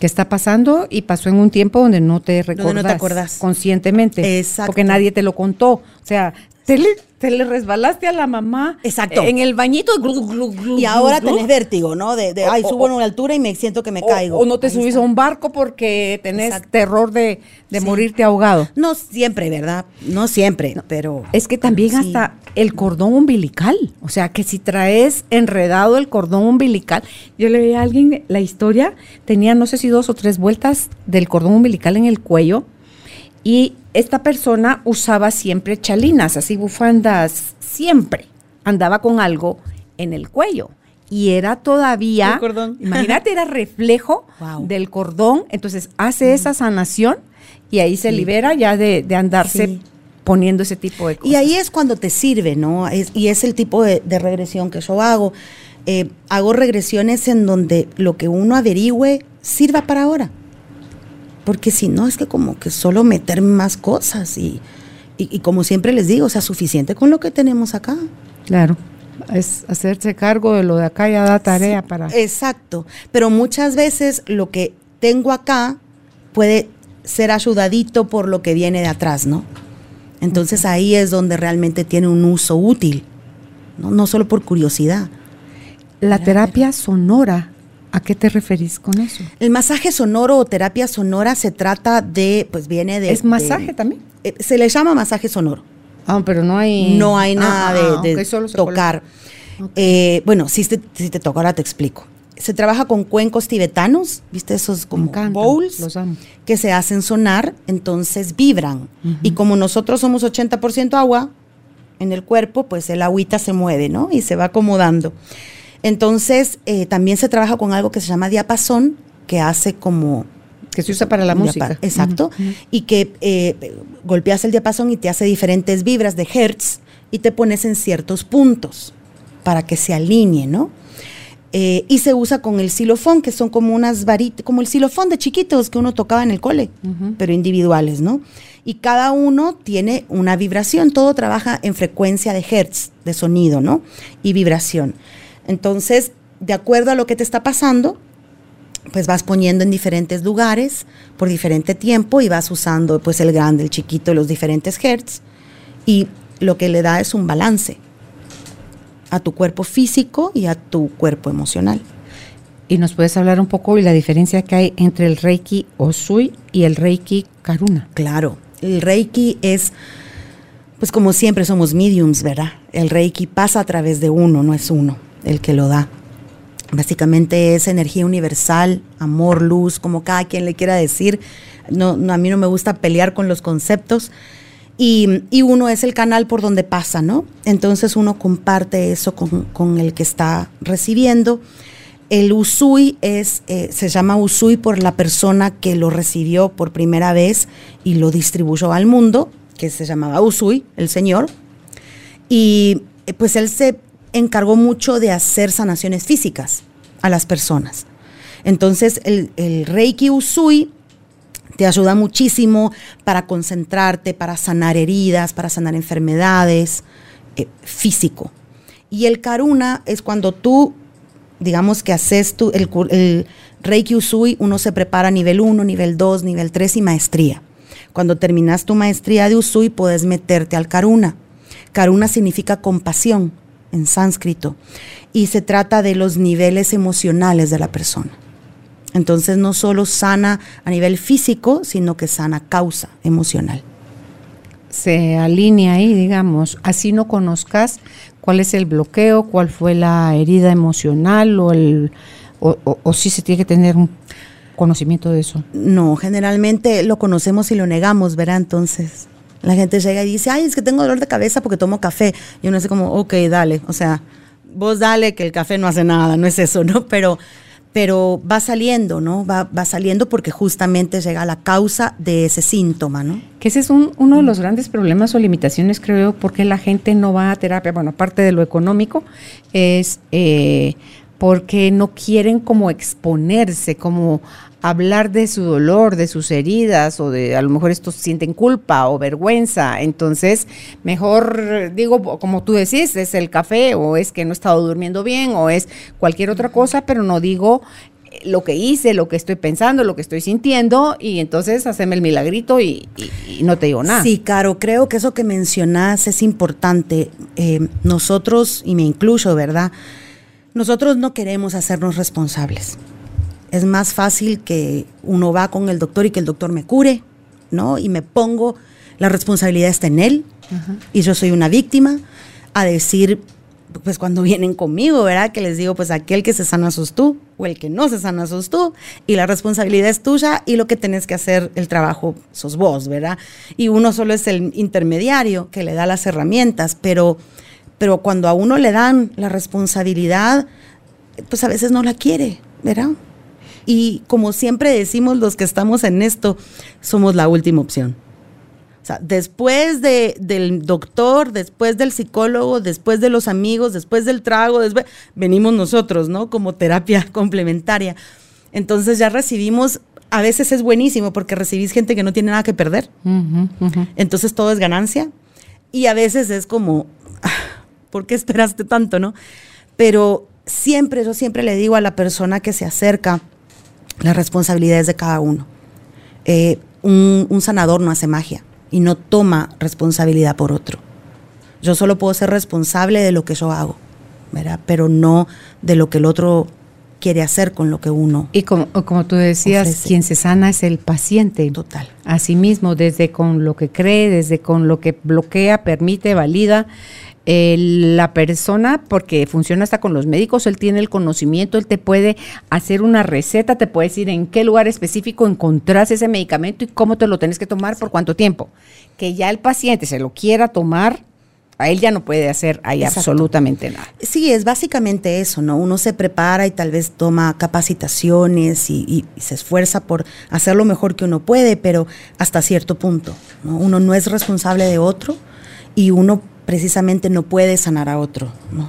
que está pasando y pasó en un tiempo donde no te recuerdas no te acordás. conscientemente. Exacto. Porque nadie te lo contó. O sea, te le, te le resbalaste a la mamá Exacto. en el bañito glu, glu, glu, y ahora tenés vértigo, ¿no? De, de ay, subo a una altura y me siento que me o, caigo. O no te Ahí subís está. a un barco porque tenés Exacto. terror de, de Sí. morirte ahogado. No siempre, ¿verdad? No siempre, pero... Es que también sí. hasta el cordón umbilical, o sea, que si traes enredado el cordón umbilical, yo le veía a alguien la historia, tenía no sé si dos o tres vueltas del cordón umbilical en el cuello y esta persona usaba siempre chalinas, así bufandas, siempre andaba con algo en el cuello. Y era todavía, El cordón. imagínate, era reflejo Wow. del cordón. Entonces hace esa sanación y ahí se Sí. libera ya de, de andarse Sí. poniendo ese tipo de cosas. Y ahí es cuando te sirve, ¿no? Es- y es el tipo de, de regresión que yo hago. Eh, hago regresiones en donde lo que uno averigüe sirva para ahora. Porque si no, es que como que solo meter más cosas y, y, y como siempre les digo, o sea, suficiente con lo que tenemos acá. Claro, es hacerse cargo de lo de acá ya da tarea Sí, para... Exacto. Pero muchas veces lo que tengo acá puede ser ayudadito por lo que viene de atrás, ¿no? Entonces ahí es donde realmente tiene un uso útil, no, no solo por curiosidad. La terapia sonora, ¿a qué te referís con eso? El masaje sonoro o terapia sonora se trata de, pues viene de... ¿Es masaje de- también? eh, se le llama masaje sonoro. Ah, pero no hay... No hay nada Ah, ah, de, ok, solo tocar. Eh, bueno, si te, si te toca, ahora te explico. Se trabaja con cuencos tibetanos, ¿viste? Esos como encantan, bowls los amo. que se hacen sonar, entonces vibran. Y como nosotros somos 80% agua en el cuerpo, pues el agüita se mueve, ¿no? Y se va acomodando. Entonces, eh, también se trabaja con algo que se llama diapasón, que hace como Que se usa para la música. Exacto. Y que eh, golpeas el diapasón y te hace diferentes vibras de hertz y te pones en ciertos puntos para que se alinee, ¿no? Eh, y se usa con el xilofón, que son como unas varitas, como el xilofón de chiquitos que uno tocaba en el cole, pero individuales, ¿no? Y cada uno tiene una vibración, todo trabaja en frecuencia de hertz, de sonido, ¿no? Y vibración. Entonces, de acuerdo a lo que te está pasando, pues vas poniendo en diferentes lugares por diferente tiempo y vas usando pues el grande, el chiquito, los diferentes hertz y lo que le da es un balance a tu cuerpo físico y a tu cuerpo emocional. Y nos puedes hablar un poco de la diferencia que hay entre el Reiki Osui y el Reiki Karuna. Claro, el Reiki es, pues como siempre somos mediums, ¿verdad? El Reiki pasa a través de uno, no es uno el que lo da. Básicamente es energía universal, amor, luz, como cada quien le quiera decir. No, a mí no me gusta pelear con los conceptos. Y, y uno es el canal por donde pasa, ¿no? Entonces uno comparte eso con, con el que está recibiendo. El Usui es, eh, se llama Usui por la persona que lo recibió por primera vez y lo distribuyó al mundo, que se llamaba Usui, el señor. Y eh, pues él se encargó mucho de hacer sanaciones físicas a las personas. Entonces el, el Reiki Usui Te ayuda muchísimo para concentrarte, para sanar heridas, para sanar enfermedades, eh, físico. Y el karuna es cuando tú, digamos que haces tu, el, el Reiki Usui, uno se prepara nivel 1, nivel 2, nivel 3 y maestría. Cuando terminas tu maestría de Usui, puedes meterte al karuna. Karuna significa compasión en sánscrito y se trata de los niveles emocionales de la persona. Entonces no solo sana a nivel físico, sino que sana causa emocional. Se alinea ahí, digamos, así no conozcas cuál es el bloqueo, cuál fue la herida emocional o el o, si se tiene que tener un conocimiento de eso. No, generalmente lo conocemos y lo negamos, ¿verdad? Entonces la gente llega y dice, ay, es que tengo dolor de cabeza porque tomo café. Y uno dice como, ok, dale, o sea, vos dale que el café no hace nada, no es eso, ¿no? Pero pero va saliendo, ¿no? Va, va, saliendo porque justamente llega la causa de ese síntoma, ¿no? Que ese es uno de los grandes problemas o limitaciones, creo, porque la gente no va a terapia. Bueno, aparte de lo económico, es eh, porque no quieren como exponerse, como hablar de su dolor, de sus heridas, o de a lo mejor estos sienten culpa o vergüenza. Entonces, mejor digo, como tú decís, es el café, o es que no he estado durmiendo bien, o es cualquier otra cosa, pero no digo lo que hice, lo que estoy pensando, lo que estoy sintiendo, y entonces haceme el milagrito y, no te digo nada. Sí, Caro, creo que eso que mencionas es importante. Eh, nosotros, y me incluyo, ¿verdad? Nosotros no queremos hacernos responsables es más fácil que uno va con el doctor y que el doctor me cure, ¿no? Y me pongo, la responsabilidad está en él y yo soy una víctima, a decir, pues cuando vienen conmigo, ¿verdad? Que les digo, pues aquel que se sana sos tú o el que no se sana sos tú y la responsabilidad es tuya y lo que tenés que hacer el trabajo sos vos, ¿verdad? Y uno solo es el intermediario que le da las herramientas, pero, pero cuando a uno le dan la responsabilidad, pues a veces no la quiere, ¿verdad? Y como siempre decimos los que estamos en esto, somos la última opción. O sea, después de, del doctor, después del psicólogo, después de los amigos, después del trago, después, venimos nosotros, ¿no? Como terapia complementaria. Entonces ya recibimos, a veces es buenísimo porque recibís gente que no tiene nada que perder. Entonces todo es ganancia. Y a veces es como, ah, ¿por qué esperaste tanto, no? Pero siempre, yo siempre le digo a la persona que se acerca, las responsabilidades de cada uno. Eh, un, sanador no hace magia y no toma responsabilidad por otro. Yo solo puedo ser responsable de lo que yo hago, ¿verdad? Pero no de lo que el otro quiere hacer con lo que uno. Y como, como tú decías, quien se sana es el paciente. Total. Asimismo, desde con lo que cree, desde con lo que bloquea, permite, valida la persona, porque funciona hasta con los médicos, él tiene el conocimiento, él te puede hacer una receta, te puede decir en qué lugar específico encontrás ese medicamento y cómo te lo tienes que tomar, por cuánto tiempo. Que ya el paciente se lo quiera tomar, a él ya no puede hacer ahí absolutamente nada. Sí, es básicamente eso, ¿no? Uno se prepara y tal vez toma capacitaciones y, se esfuerza por hacer lo mejor que uno puede, pero hasta cierto punto, ¿no? Uno no es responsable de otro y uno precisamente no puede sanar a otro. ¿no?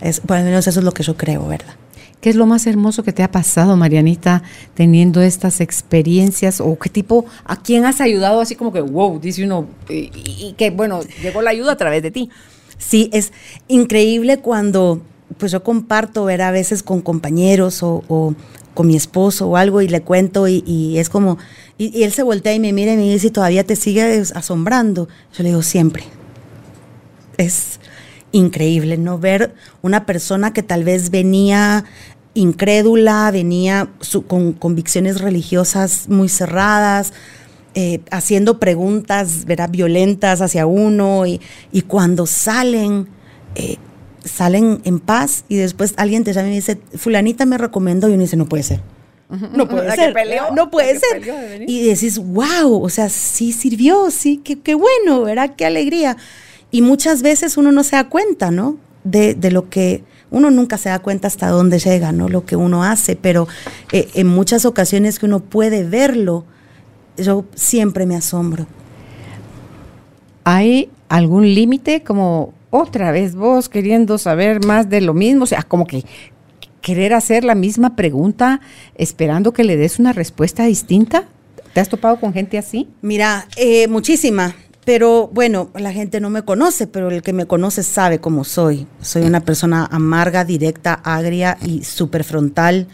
Es, por lo menos eso es lo que yo creo, ¿verdad? ¿Qué es lo más hermoso que te ha pasado, Marianita, teniendo estas experiencias? ¿O qué tipo, a quién has ayudado así como que, wow, dice uno, y, que, bueno, llegó la ayuda a través de ti? Sí, es increíble cuando, pues yo comparto, ver a veces con compañeros o, con mi esposo o algo y le cuento y, es como, y, y, él se voltea y me mira y me dice, ¿todavía te sigue asombrando? Yo le digo, siempre, es increíble, ¿no? Ver una persona que tal vez venía incrédula, venía con convicciones religiosas muy cerradas, eh, haciendo preguntas ¿verdad? violentas hacia uno y, cuando salen, eh, salen en paz y después alguien te llama y dice, fulanita me recomendó y uno dice, no puede ser. No puede ser. no puede ser. Y decís, wow, o sea, sí sirvió, sí, qué, qué bueno, ¿verdad? Qué alegría. Y muchas veces uno no se da cuenta, ¿no? De, lo que uno nunca se da cuenta hasta dónde llega, ¿no? Lo que uno hace, pero eh, en muchas ocasiones que uno puede verlo, yo siempre me asombro. ¿Hay algún límite como otra vez vos queriendo saber más de lo mismo? O sea, como que querer hacer la misma pregunta esperando que le des una respuesta distinta. ¿Te has topado con gente así? Mira, eh, muchísima. Pero bueno, la gente no me conoce, pero el que me conoce sabe cómo soy. Soy una persona amarga, directa, agria y súper frontal,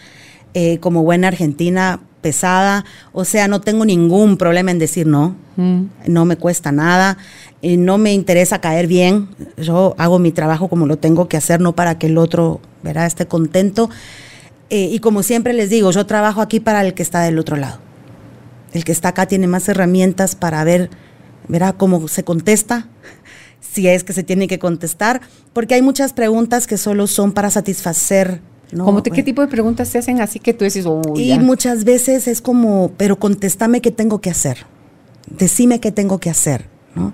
eh, como buena argentina, pesada. O sea, no tengo ningún problema en decir no. Mm. No me cuesta nada. Eh, no me interesa caer bien. Yo hago mi trabajo como lo tengo que hacer, no para que el otro verá, esté contento. Eh, y como siempre les digo, yo trabajo aquí para el que está del otro lado. El que está acá tiene más herramientas para ver verá cómo se contesta, si es que se tiene que contestar, porque hay muchas preguntas que solo son para satisfacer. ¿no? ¿Qué tipo de preguntas se hacen así que tú dices, oh, Y muchas veces es como, pero contéstame qué tengo que hacer, decime qué tengo que hacer, ¿no?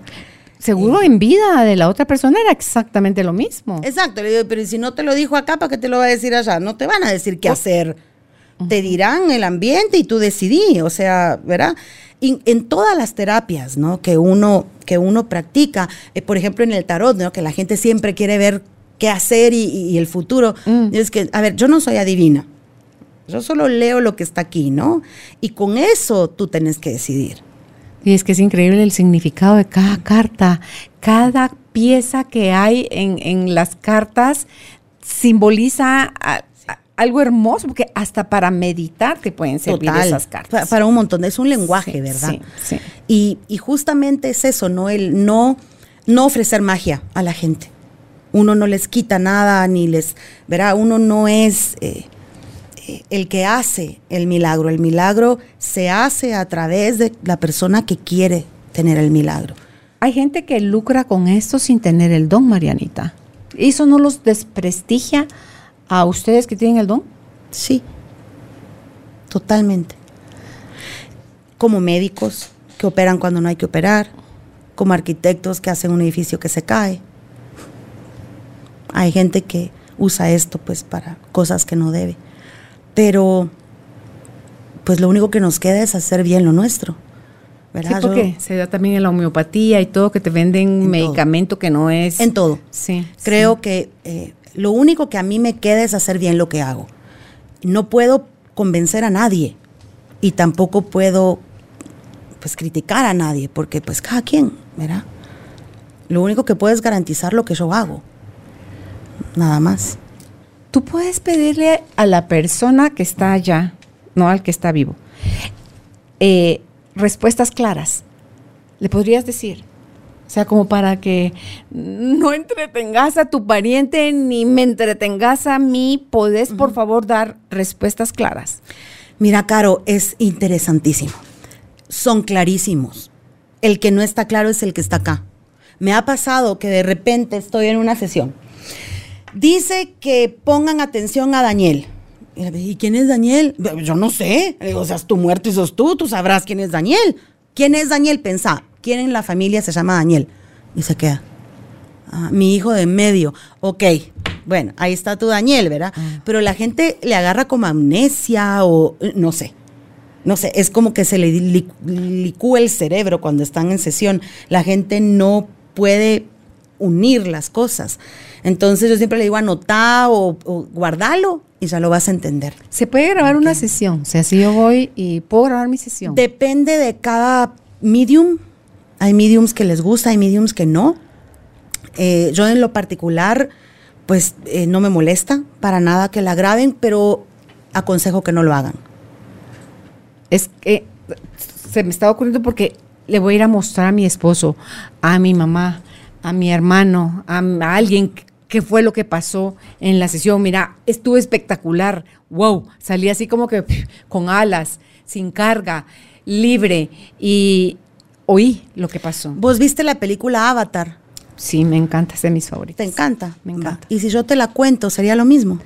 Seguro en vida de la otra persona era exactamente lo mismo. Exacto, le digo, pero si no te lo dijo acá, ¿para qué te lo va a decir allá? No te van a decir qué hacer. Te dirán el ambiente y tú decidí, o sea, ¿verdad? En todas las terapias ¿no? que, uno, que uno practica, eh, por ejemplo en el tarot, ¿no? que la gente siempre quiere ver qué hacer y, el futuro. Mm. Es que, a ver, yo no soy adivina. Yo solo leo lo que está aquí, ¿no? Y con eso tú tienes que decidir. Y es que es increíble el significado de cada carta. Cada pieza que hay en, en las cartas simboliza algo hermoso, porque hasta para meditar te pueden servir esas cartas. Para, un montón, es un lenguaje, ¿verdad? Sí, sí. Y, justamente es eso, ¿no? El no, no ofrecer magia a la gente. Uno no les quita nada, ni les, verá, uno no es eh, eh, el que hace el milagro. El milagro se hace a través de la persona que quiere tener el milagro. Hay gente que lucra con esto sin tener el don, Marianita. ¿Eso no los desprestigia a ustedes que tienen el don? Sí, totalmente. Como médicos que operan cuando no hay que operar, como arquitectos que hacen un edificio que se cae. Hay gente que usa esto pues para cosas que no debe. Pero pues lo único que nos queda es hacer bien lo nuestro. ¿Verdad? Sí, porque se da también en la homeopatía y todo, que te venden medicamento que no es. En todo. Sí. Creo que eh, lo único que a mí me queda es hacer bien lo que hago. No puedo convencer a nadie y tampoco puedo pues criticar a nadie porque pues cada quien, ¿verdad? Lo único que puedo es garantizar lo que yo hago. Nada más. Tú puedes pedirle a la persona que está allá, no al que está vivo, eh, respuestas claras. Le podrías decir, o sea, como para que no entretengas a tu pariente ni me entretengas a mí, ¿podés por favor dar respuestas claras? Mira, Caro, es interesantísimo. Son clarísimos. El que no está claro es el que está acá. Me ha pasado que de repente estoy en una sesión. Dice que pongan atención a Daniel. ¿Y quién es Daniel? Yo no sé. o sea, tú muerto y sos tú, tú sabrás quién es Daniel. ¿Quién es Daniel? Pensá, ¿quién en la familia se llama Daniel? Y se queda. Ah, mi hijo de medio. Ok, bueno, ahí está tu Daniel, ¿verdad? Ah. Pero la gente le agarra como amnesia o no sé. No sé, es como que se le licúa el cerebro cuando están en sesión. La gente no puede unir las cosas. Entonces yo siempre le digo anotá o, o guardalo y ya lo vas a entender. ¿Se puede grabar una sesión? O sea, si yo voy y puedo grabar mi sesión. Depende de cada medium. Hay mediums que les gusta, hay mediums que no. Eh, yo en lo particular, pues eh, no me molesta para nada que la graben, pero aconsejo que no lo hagan. Es que se me está ocurriendo porque le voy a ir a mostrar a mi esposo, a mi mamá, a mi hermano, a, a alguien qué fue lo que pasó en la sesión. Mira, estuvo espectacular. Wow, salí así como que con alas, sin carga, libre. Y, oí lo que pasó. ¿Vos viste la película Avatar? Sí, me encanta, es de mis favoritos. ¿Te encanta? Me encanta. ¿Y si yo te la cuento, sería lo mismo?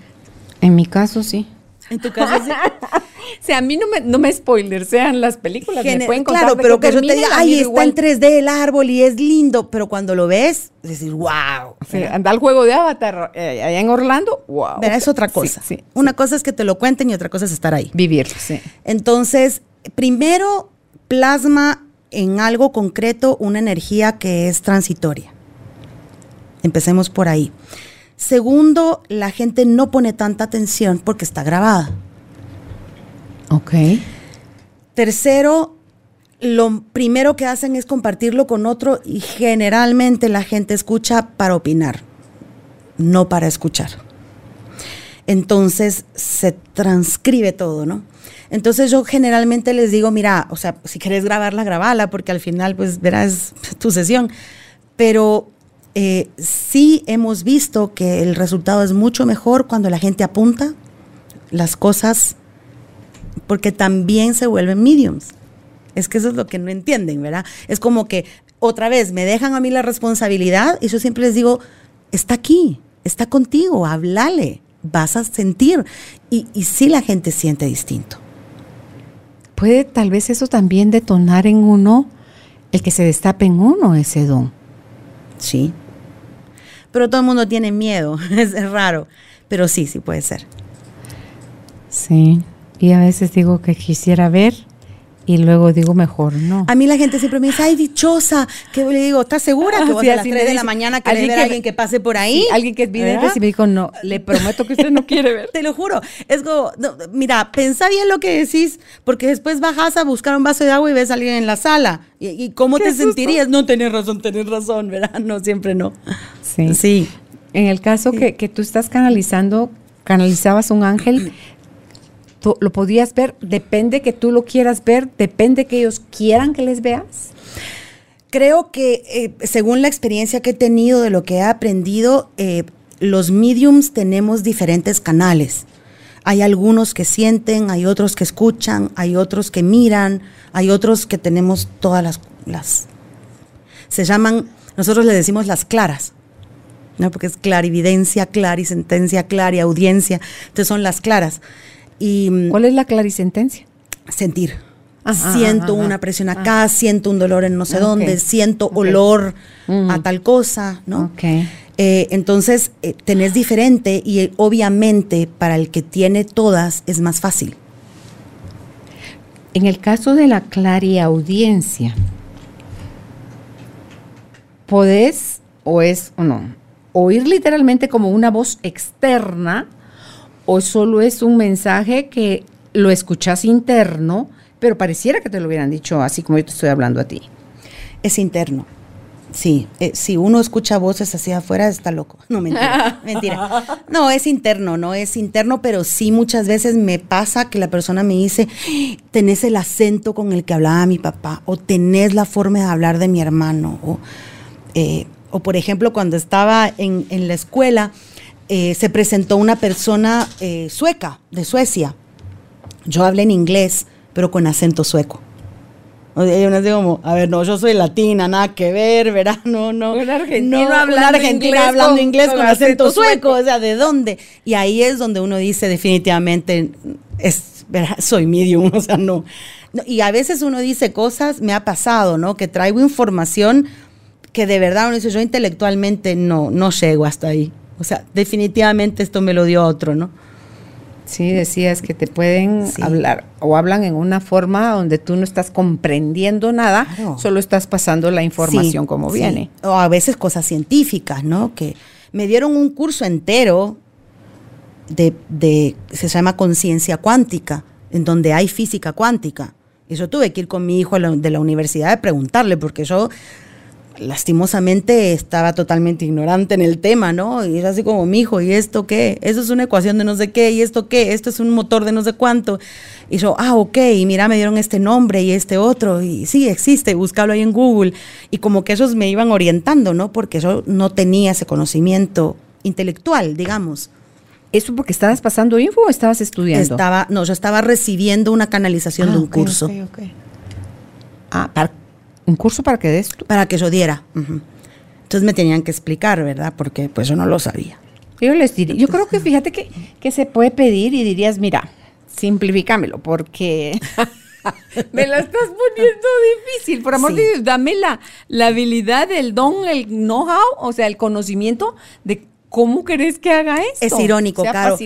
En mi caso, sí. En tu caso, sí. o sea, a mí no me, no me spoiler, sean las películas. me pueden claro, pero que, yo te diga, ay, está en 3D el árbol y es lindo, pero cuando lo ves, decir, wow. anda al juego de Avatar eh, allá en Orlando, wow. Verá, es otra cosa. Sí, Una cosa es que te lo cuenten y otra cosa es estar ahí. Vivir, sí. Entonces, primero plasma en algo concreto una energía que es transitoria. Empecemos por ahí. Segundo, la gente no pone tanta atención porque está grabada. Ok. Tercero, lo primero que hacen es compartirlo con otro y generalmente la gente escucha para opinar, no para escuchar. Entonces se transcribe todo, ¿no? Entonces yo generalmente les digo, mira, o sea, si querés grabarla, grabala, porque al final, pues, verás tu sesión. Pero eh, sí hemos visto que el resultado es mucho mejor cuando la gente apunta las cosas, porque también se vuelven mediums. Es que eso es lo que no entienden, ¿verdad? Es como que otra vez me dejan a mí la responsabilidad y yo siempre les digo, está aquí, está contigo, háblale, vas a sentir. Y, y sí la gente siente distinto. Puede tal vez eso también detonar en uno el que se destape en uno ese don. Sí. Pero todo el mundo tiene miedo, es raro. Pero sí, sí puede ser. Sí. Y a veces digo que quisiera ver y luego digo mejor no. A mí la gente siempre me dice, ay, dichosa. Que le digo, ¿estás segura que sí, a las 3 de la mañana que ver a alguien que pase por ahí? Sí, alguien que es vidente y me dijo, no, le prometo que usted no quiere ver. Te lo juro. Es como, mira, pensá bien lo que decís, porque después bajas a buscar un vaso de agua y ves a alguien en la sala. ¿Y, cómo te sentirías? No, tenés razón, tenés razón, ¿verdad? No, siempre no. Sí. Sí. En el caso que, que tú estás canalizando, canalizabas un ángel, lo podías ver, depende que tú lo quieras ver, depende que ellos quieran que les veas. Creo que eh, según la experiencia que he tenido de lo que he aprendido, eh, los mediums tenemos diferentes canales. Hay algunos que sienten, hay otros que escuchan, hay otros que miran, hay otros que tenemos todas las, las se llaman, nosotros le decimos las claras, ¿no? porque es clarividencia, clarisentencia, audiencia, entonces son las claras. Mm, ¿Cuál es la clarisentencia? Sentir. siento una presión acá, ah. siento un dolor en no sé dónde, siento olor a tal cosa, ¿no? Eh, entonces, eh, tenés diferente y eh, obviamente para el que tiene todas es más fácil. En el caso de la clariaudiencia, ¿podés o es o no oír literalmente como una voz externa o solo es un mensaje que lo escuchas interno, pero pareciera que te lo hubieran dicho así como yo te estoy hablando a ti. Es interno. Sí, eh, si uno escucha voces hacia afuera está loco. No, mentira, mentira. No, es interno, no es interno, pero sí muchas veces me pasa que la persona me dice, tenés el acento con el que hablaba mi papá, o tenés la forma de hablar de mi hermano, o, eh, o por ejemplo cuando estaba en, en la escuela, eh, se presentó una persona eh, sueca, de Suecia. Yo hablé en inglés, pero con acento sueco. O sea, yo no sé como, a ver, no, yo soy latina, nada que ver, ¿verdad? No, no. Un argentino no, hablando, inglés, hablando con, inglés con, acento, sueco. o sea, ¿de dónde? Y ahí es donde uno dice definitivamente, es, ¿verdad? soy medium, o sea, no. Y a veces uno dice cosas, me ha pasado, ¿no? Que traigo información que de verdad uno dice, yo intelectualmente no, no llego hasta ahí. O sea, definitivamente esto me lo dio otro, ¿no? Sí, decías que te pueden hablar o hablan en una forma donde tú no estás comprendiendo nada, solo estás pasando la información como viene. O a veces cosas científicas, ¿no? Que me dieron un curso entero de, de se llama conciencia cuántica, en donde hay física cuántica. Y yo tuve que ir con mi hijo de la universidad a preguntarle, porque yo lastimosamente estaba totalmente ignorante en el tema, ¿no? Y es así como, mi hijo, ¿y esto qué? Eso es una ecuación de no sé qué, ¿y esto qué? Esto es un motor de no sé cuánto. Y yo, ah, ok, y mira, me dieron este nombre y este otro, y sí, existe, búscalo ahí en Google. Y como que ellos me iban orientando, ¿no? Porque yo no tenía ese conocimiento intelectual, digamos. ¿Eso porque estabas pasando info o estabas estudiando? Estaba, no, yo estaba recibiendo una canalización de ah, un curso. Okay, okay. Ah, para ¿Un curso para que des? Para que yo diera. Entonces me tenían que explicar, ¿verdad? Porque pues yo no lo sabía. Yo les diría, yo creo que fíjate que, que se puede pedir y dirías, mira, simplifícamelo, porque me la estás poniendo difícil. Por amor de Dios, dame la, la habilidad, el don, el know-how, o sea, el conocimiento de ¿Cómo querés que haga esto? Es irónico, claro.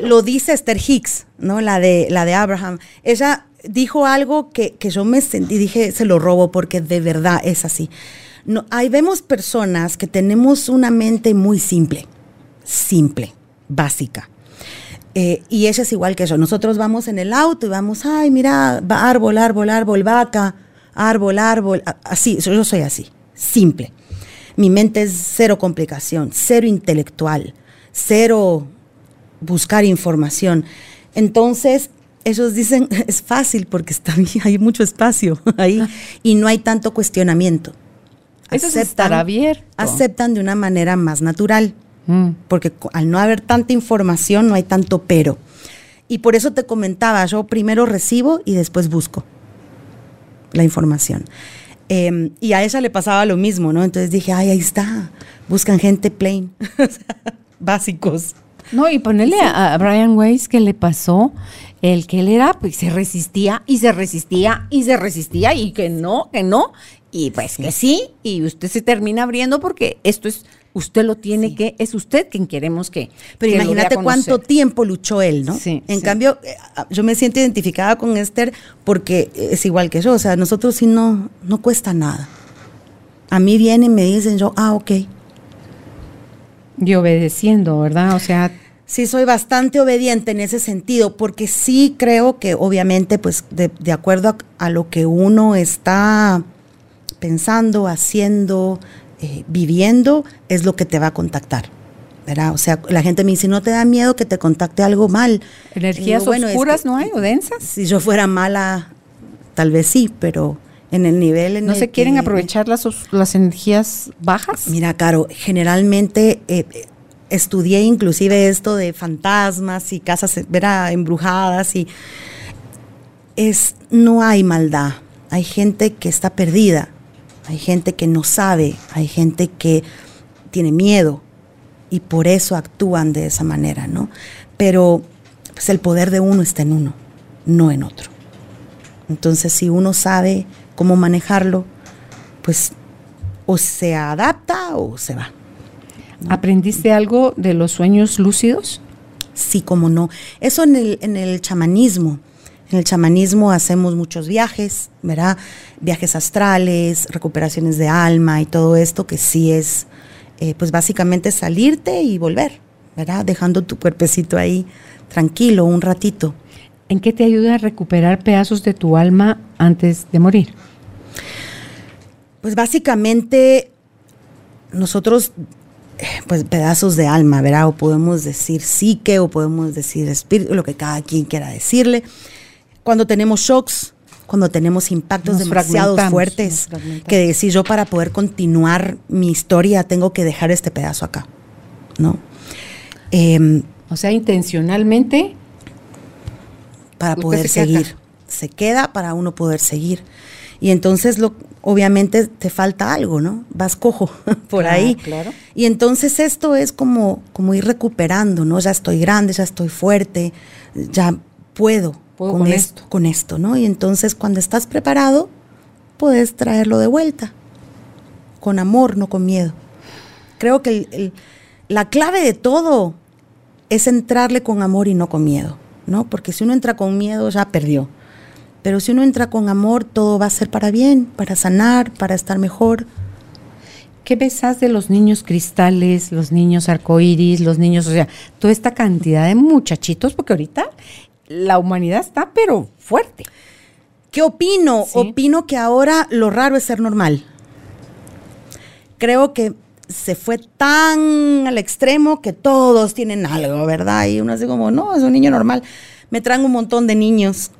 Lo dice Esther Hicks, ¿no? La de, la de Abraham. Ella dijo algo que, que yo me sentí, dije, se lo robo porque de verdad es así. No, ahí vemos personas que tenemos una mente muy simple, simple, básica. Eh, y ella es igual que yo. Nosotros vamos en el auto y vamos, ay, mira, árbol, árbol, árbol, vaca. árbol, árbol, así, yo soy así, simple. Mi mente es cero complicación, cero intelectual, cero buscar información. Entonces, ellos dicen, es fácil porque está hay mucho espacio ahí y no hay tanto cuestionamiento. Eso aceptan, abierto. Aceptan de una manera más natural, mm. porque al no haber tanta información no hay tanto pero. Y por eso te comentaba, yo primero recibo y después busco la información. Em, y a ella le pasaba lo mismo, ¿no? Entonces dije, ay, ahí está, buscan gente plain, básicos. No, y ponerle a Brian Weiss que le pasó el que él era, pues se resistía y se resistía y se resistía y que no, que no, y pues que sí, y usted se termina abriendo porque esto es, usted lo tiene que, es usted quien queremos que. Pero imagínate cuánto tiempo luchó él, ¿no? Sí. En cambio, eh, yo me siento identificada con Esther porque es igual que yo, o sea, nosotros sí no, no cuesta nada. A mí vienen y me dicen yo, ah, ok. Y obedeciendo, ¿verdad? O sea, sí soy bastante obediente en ese sentido, porque sí creo que obviamente, pues de, acuerdo a, lo que uno está pensando, haciendo, eh, viviendo, es lo que te va a contactar. ¿verdad? O sea, la gente me dice, ¿no te da miedo que te contacte algo mal? ¿Energías oscuras no hay o densas? Si yo fuera mala, tal vez sí, pero en el nivel en ¿No se quieren aprovechar las, las energías bajas? Mira, Caro, generalmente... Eh, estudié inclusive esto de fantasmas y casas ¿verdad? embrujadas y es no hay maldad, hay gente que está perdida, hay gente que no sabe, hay gente que tiene miedo y por eso actúan de esa manera, ¿no? Pero pues el poder de uno está en uno, no en otro. Entonces, si uno sabe cómo manejarlo, pues o se adapta o se va. ¿Aprendiste algo de los sueños lúcidos? Sí, como no. Eso en el, en el chamanismo. En el chamanismo hacemos muchos viajes, ¿verdad? Viajes astrales, recuperaciones de alma y todo esto que sí es, eh, pues básicamente salirte y volver, ¿verdad? Dejando tu cuerpecito ahí tranquilo un ratito. ¿En qué te ayuda a recuperar pedazos de tu alma antes de morir? Pues básicamente nosotros pues pedazos de alma, ¿verdad? O podemos decir psique o podemos decir espíritu, lo que cada quien quiera decirle. Cuando tenemos shocks, cuando tenemos impactos demasiado fuertes, que decir yo para poder continuar mi historia tengo que dejar este pedazo acá, ¿no? Em, o sea, intencionalmente. Para poder seguir. Se queda para uno poder seguir. Y entonces lo, obviamente te falta algo, ¿no? Vas cojo por ahí. Claro. Y entonces esto es como, como ir recuperando, ¿no? Ya estoy grande, ya estoy fuerte, ya puedo, con, esto, con esto, ¿no? Y entonces cuando estás preparado, puedes traerlo de vuelta, con amor, no con miedo. Creo que la clave de todo es entrarle con amor y no con miedo, ¿no? Porque si uno entra con miedo, ya perdió. Pero si uno entra con amor, todo va a ser para bien, para sanar, para estar mejor. ¿Qué besas de los niños cristales, los niños arcoíris, los niños, o sea, toda esta cantidad de muchachitos? Porque ahorita la humanidad está, pero fuerte. ¿Qué opino? Opino que ahora lo raro es ser normal. Creo que se fue tan al extremo que todos tienen algo, ¿verdad? Y uno así como, no, es un niño normal. Me traen un montón de niños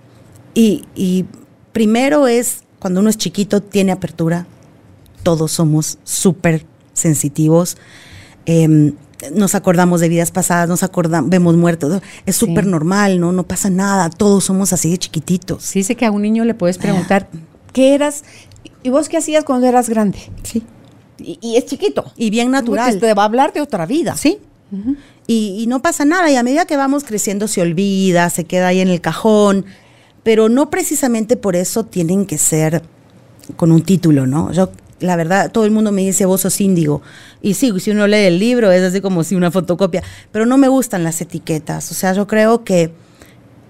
y, primero es, cuando uno es chiquito, tiene apertura. Todos somos súper sensitivos. Em, nos acordamos de vidas pasadas, nos acordamos, vemos muertos, es súper normal, ¿no? No pasa nada, todos somos así de chiquititos. Sí, dice que a un niño le puedes preguntar, ¿qué eras? ¿Y vos qué hacías cuando eras grande? Sí. Y, es chiquito. Y bien natural. te va a hablar de otra vida. Sí. y, y, no pasa nada. Y a medida que vamos creciendo se olvida, se queda ahí en el cajón pero no precisamente por eso tienen que ser con un título, ¿no? Yo, la verdad, todo el mundo me dice, vos sos índigo. Y sí, si uno lee el libro es así como si una fotocopia, pero no me gustan las etiquetas. O sea, yo creo que,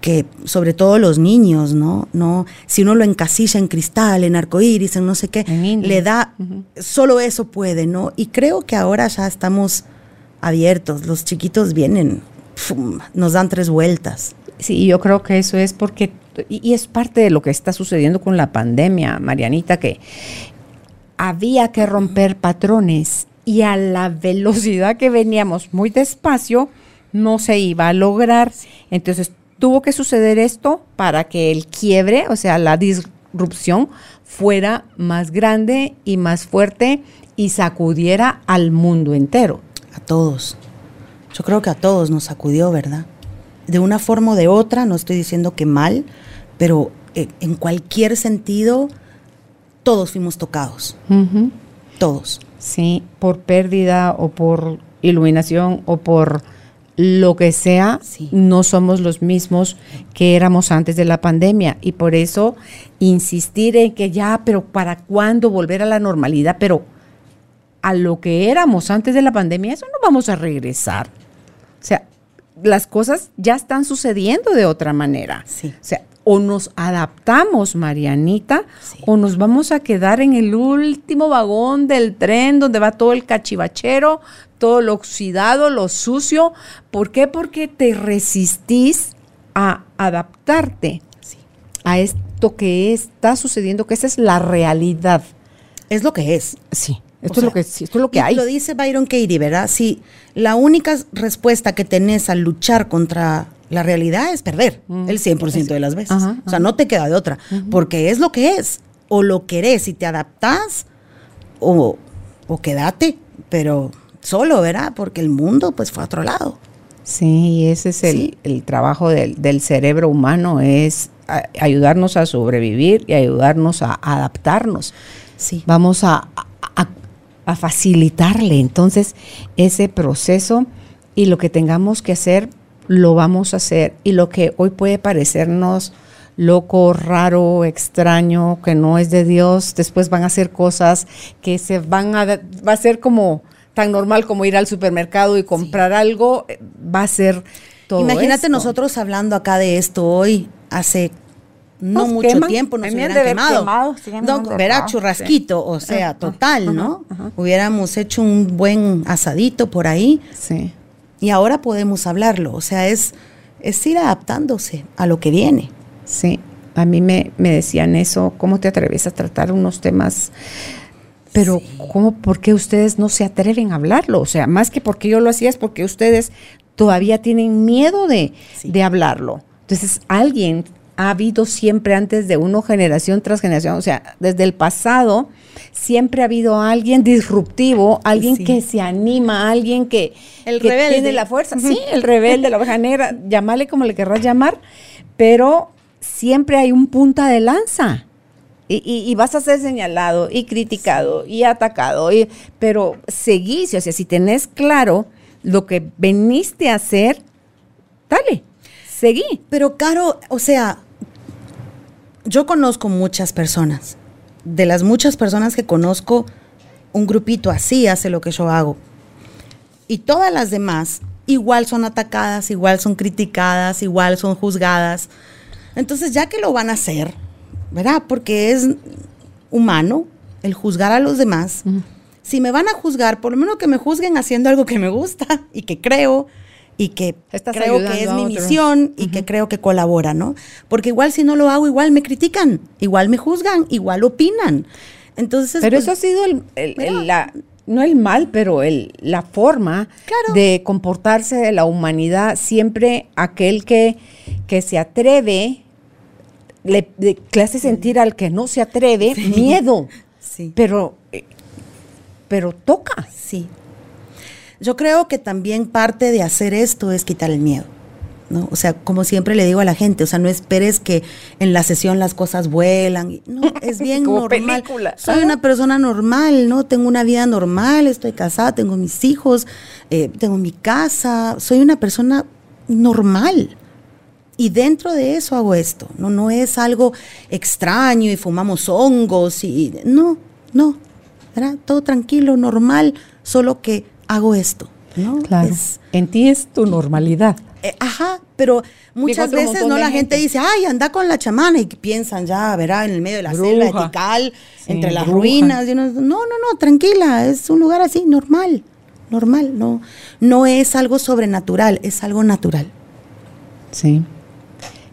que sobre todo los niños, ¿no? no Si uno lo encasilla en cristal, en arcoíris, en no sé qué, le da, solo eso puede, ¿no? Y creo que ahora ya estamos abiertos. Los chiquitos vienen, nos dan tres vueltas. Sí, yo creo que eso es porque y, es parte de lo que está sucediendo con la pandemia, Marianita, que había que romper patrones y a la velocidad que veníamos muy despacio, no se iba a lograr. Entonces tuvo que suceder esto para que el quiebre, o sea, la disrupción, fuera más grande y más fuerte y sacudiera al mundo entero. A todos. Yo creo que a todos nos sacudió, ¿verdad? De una forma o de otra, no estoy diciendo que mal, pero eh, en cualquier sentido, todos fuimos tocados. Todos. Sí, por pérdida o por iluminación o por lo que sea, no somos los mismos que éramos antes de la pandemia. Y por eso insistir en que ya, pero ¿para cuándo volver a la normalidad? Pero a lo que éramos antes de la pandemia, eso no vamos a regresar. O sea, las cosas ya están sucediendo de otra manera. Sí. O sea, o nos adaptamos, Marianita, o nos vamos a quedar en el último vagón del tren donde va todo el cachivachero, todo lo oxidado, lo sucio. ¿Por qué? Porque te resistís a adaptarte a esto que está sucediendo, que esa es la realidad. Es lo que es. Sí. Esto, es, lo que, esto es lo que hay. Lo dice Byron Katie, ¿verdad? Si la única respuesta que tenés al luchar contra la realidad es perder mm. el 100% de las veces. o sea, no te queda de otra, porque es lo que es. O lo querés y te adaptás, o, o quédate, pero solo, ¿verdad? Porque el mundo pues fue a otro lado. Sí, ese es el, trabajo del, cerebro humano, es ayudarnos a sobrevivir y ayudarnos a adaptarnos. Sí. Vamos a, a facilitarle entonces ese proceso y lo que tengamos que hacer lo vamos a hacer. Y lo que hoy puede parecernos loco, raro, extraño, que no es de Dios, después van a hacer cosas que se van a, va a ser como tan normal como ir al supermercado y comprar algo, eh, va a ser todo. Imagínate nosotros hablando acá de esto hoy, hace no mucho tiempo nos hubieran quemado. no, verá, churrasquito, o sea, total, ¿no? Hubiéramos hecho un buen asadito por ahí. Sí y ahora podemos hablarlo. O sea, es, es ir adaptándose a lo que viene. Sí, a mí me, decían eso, ¿cómo te atreves a tratar unos temas? Pero, ¿cómo, por qué ustedes no se atreven a hablarlo? O sea, más que porque yo lo hacía es porque ustedes todavía tienen miedo de, de hablarlo. Entonces, alguien ha habido siempre antes de uno, generación tras generación, o sea, desde el pasado, siempre ha habido alguien disruptivo, alguien que se anima, alguien que, el tiene la fuerza. Sí, el rebelde, la oveja negra, llámale como le querrás llamar, pero siempre hay un punta de lanza. Y, vas a ser señalado y criticado y atacado, y, pero seguís, o sea, si tenés claro lo que veniste a hacer, dale, seguí. Pero Caro, o sea, yo conozco muchas personas. De las muchas personas que conozco, un grupito así hace lo que yo hago. Y todas las demás igual son atacadas, igual son criticadas, igual son juzgadas. Entonces, ya que lo van a hacer, ¿verdad? Porque es humano el juzgar a los demás. Si me van a juzgar, por lo menos que me juzguen haciendo algo que me gusta y que creo y que creo que es mi misión y que creo que colabora, ¿no? Porque igual si no lo hago, igual me critican, igual me juzgan, igual opinan. Entonces, pero pues, eso ha sido el, la, no el mal, pero el, la forma de comportarse de la humanidad. Siempre aquel que, que se atreve, le, hace sentir al que no se atreve miedo. Sí. Pero, eh, pero toca. Sí. Yo creo que también parte de hacer esto es quitar el miedo. ¿no? O sea, como siempre le digo a la gente, o sea, no esperes que en la sesión las cosas vuelan. No, es bien normal. Soy una persona normal, ¿no? Tengo una vida normal, estoy casada, tengo mis hijos, eh, tengo mi casa, soy una persona normal. Y dentro de eso hago esto, ¿no? No es algo extraño y fumamos hongos y no, no, ¿verdad? Todo tranquilo, normal, solo que hago esto. ¿no? Claro. en ti es tu normalidad. Eh, ajá, pero muchas veces no la gente. dice, ay, anda con la chamana y piensan ya, verá, en el medio de la selva etical, entre las ruinas. no, no, no, tranquila, es un lugar así, normal, normal, no, no es algo sobrenatural, es algo natural. Sí.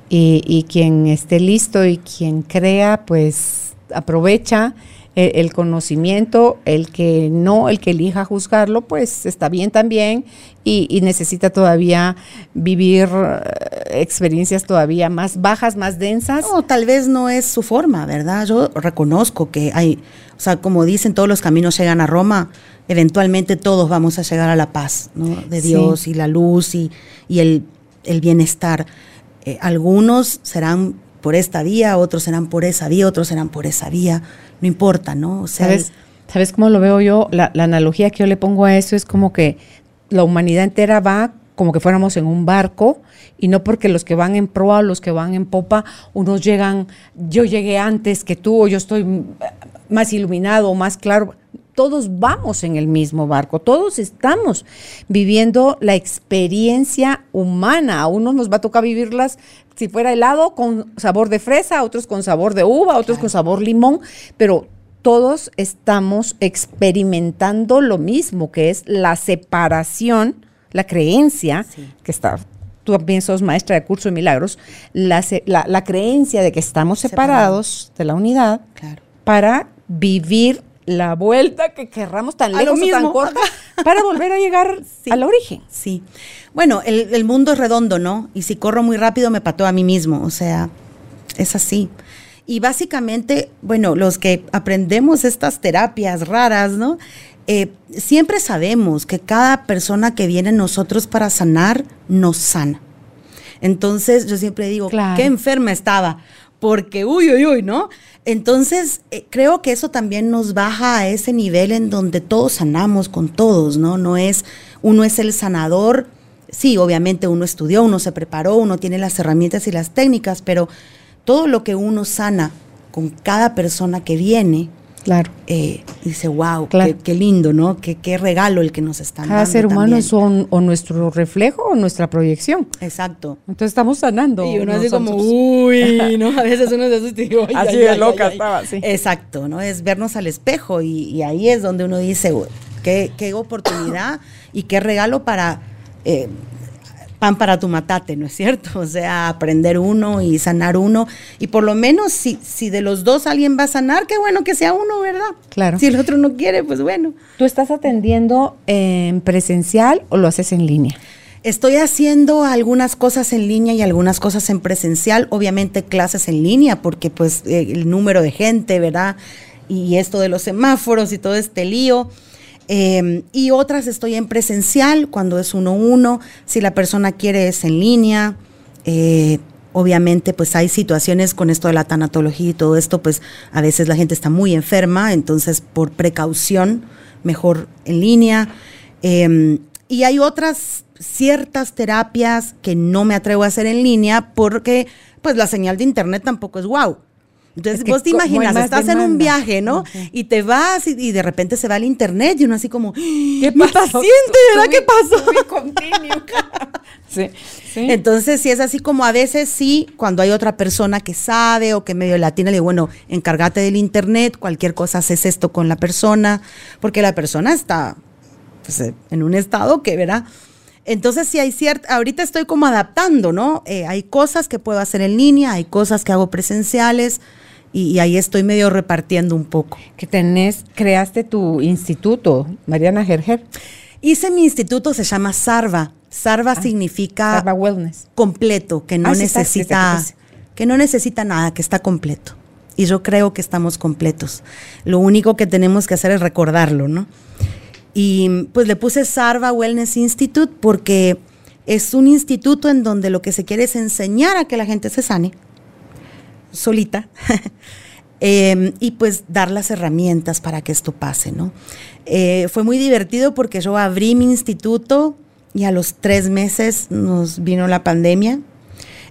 y, quien esté listo y quien crea, pues aprovecha el, conocimiento, el que no, el que elija juzgarlo, pues está bien también y, necesita todavía vivir eh, experiencias todavía más bajas, más densas. No, tal vez no es su forma, ¿verdad? Yo reconozco que hay, o sea, como dicen, todos los caminos llegan a Roma, eventualmente todos vamos a llegar a la paz, ¿no? De Dios y la luz y, el, bienestar. Eh, algunos serán por esta vía, otros serán por esa vía, otros serán por esa vía, no importa, ¿no? ¿Sabes, ¿Sabes cómo lo veo yo? La, la analogía que yo le pongo a eso es como que la humanidad entera va como que fuéramos en un barco y no porque los que van en proa, los que van en popa, unos llegan, yo llegué antes que tú o yo estoy más iluminado o más claro. Todos vamos en el mismo barco, todos estamos viviendo la experiencia humana. A unos nos va a tocar vivirlas si fuera helado con sabor de fresa, otros con sabor de uva, otros con sabor limón, pero todos estamos experimentando lo mismo, que es la separación, la creencia, que está, tú también sos maestra de curso de milagros, la, la, creencia de que estamos separados, de la unidad para vivir la vuelta que querramos tan lejos o tan corta para volver a llegar al origen. Sí. Bueno, el, mundo es redondo, ¿no? Y si corro muy rápido me pató a mí mismo. O sea, es así. Y básicamente, bueno, los que aprendemos estas terapias raras, ¿no? Eh, siempre sabemos que cada persona que viene a nosotros para sanar, nos sana. Entonces, yo siempre digo, qué enferma estaba, porque uy, uy, uy, ¿no? Entonces, eh, creo que eso también nos baja a ese nivel en donde todos sanamos con todos, ¿no? No es, uno es el sanador, sí, obviamente uno estudió, uno se preparó, uno tiene las herramientas y las técnicas, pero todo lo que uno sana con cada persona que viene, Claro. Eh, dice, wow, qué, lindo, ¿no? Qué, qué, regalo el que nos están Cada ser humano es o nuestro reflejo o nuestra proyección. Exacto. Entonces estamos sanando. Y uno así como, uy, ¿no? A veces uno se asusta y digo, Así de loca estaba, sí. Exacto, ¿no? Es vernos al espejo y, ahí es donde uno dice, qué, qué oportunidad y qué regalo para eh, pan para tu matate, ¿no es cierto? O sea, aprender uno y sanar uno. Y por lo menos si, si de los dos alguien va a sanar, qué bueno que sea uno, ¿verdad? Claro. Si el otro no quiere, pues bueno. ¿Tú estás atendiendo en presencial o lo haces en línea? Estoy haciendo algunas cosas en línea y algunas cosas en presencial, obviamente clases en línea, porque pues eh, el número de gente, ¿verdad? Y esto de los semáforos y todo este lío. Em, y otras estoy en presencial cuando es uno uno. Si la persona quiere es en línea. Eh, obviamente, pues hay situaciones con esto de la tanatología y todo esto, pues a veces la gente está muy enferma, entonces por precaución, mejor en línea. Em, y hay otras ciertas terapias que no me atrevo a hacer en línea porque pues la señal de internet tampoco es wow. Entonces, vos te imaginas, estás en un viaje, ¿no? Y te vas y, de repente se va el internet y uno así como, ¿qué Mi paciente, ¿verdad? ¿Qué pasó? sí, sí. Entonces, si es así como a veces sí, cuando hay otra persona que sabe o que medio latina, le digo, bueno, encárgate del internet, cualquier cosa haces esto con la persona, porque la persona está pues, en un estado que, ¿verdad? Entonces, si hay cierta, ahorita estoy como adaptando, ¿no? Eh, hay cosas que puedo hacer en línea, hay cosas que hago presenciales y, ahí estoy medio repartiendo un poco. Que tenés, creaste tu instituto, Mariana Gerger. Hice mi instituto, se llama Sarva. Sarva ah, significa Sarva Wellness. completo, que no ah, necesita, que no necesita nada, que está completo. Y yo creo que estamos completos. Lo único que tenemos que hacer es recordarlo, ¿no? Y pues le puse Sarva Wellness Institute porque es un instituto en donde lo que se quiere es enseñar a que la gente se sane solita. Em, y pues dar las herramientas para que esto pase, ¿no? Eh, fue muy divertido porque yo abrí mi instituto y a los tres meses nos vino la pandemia.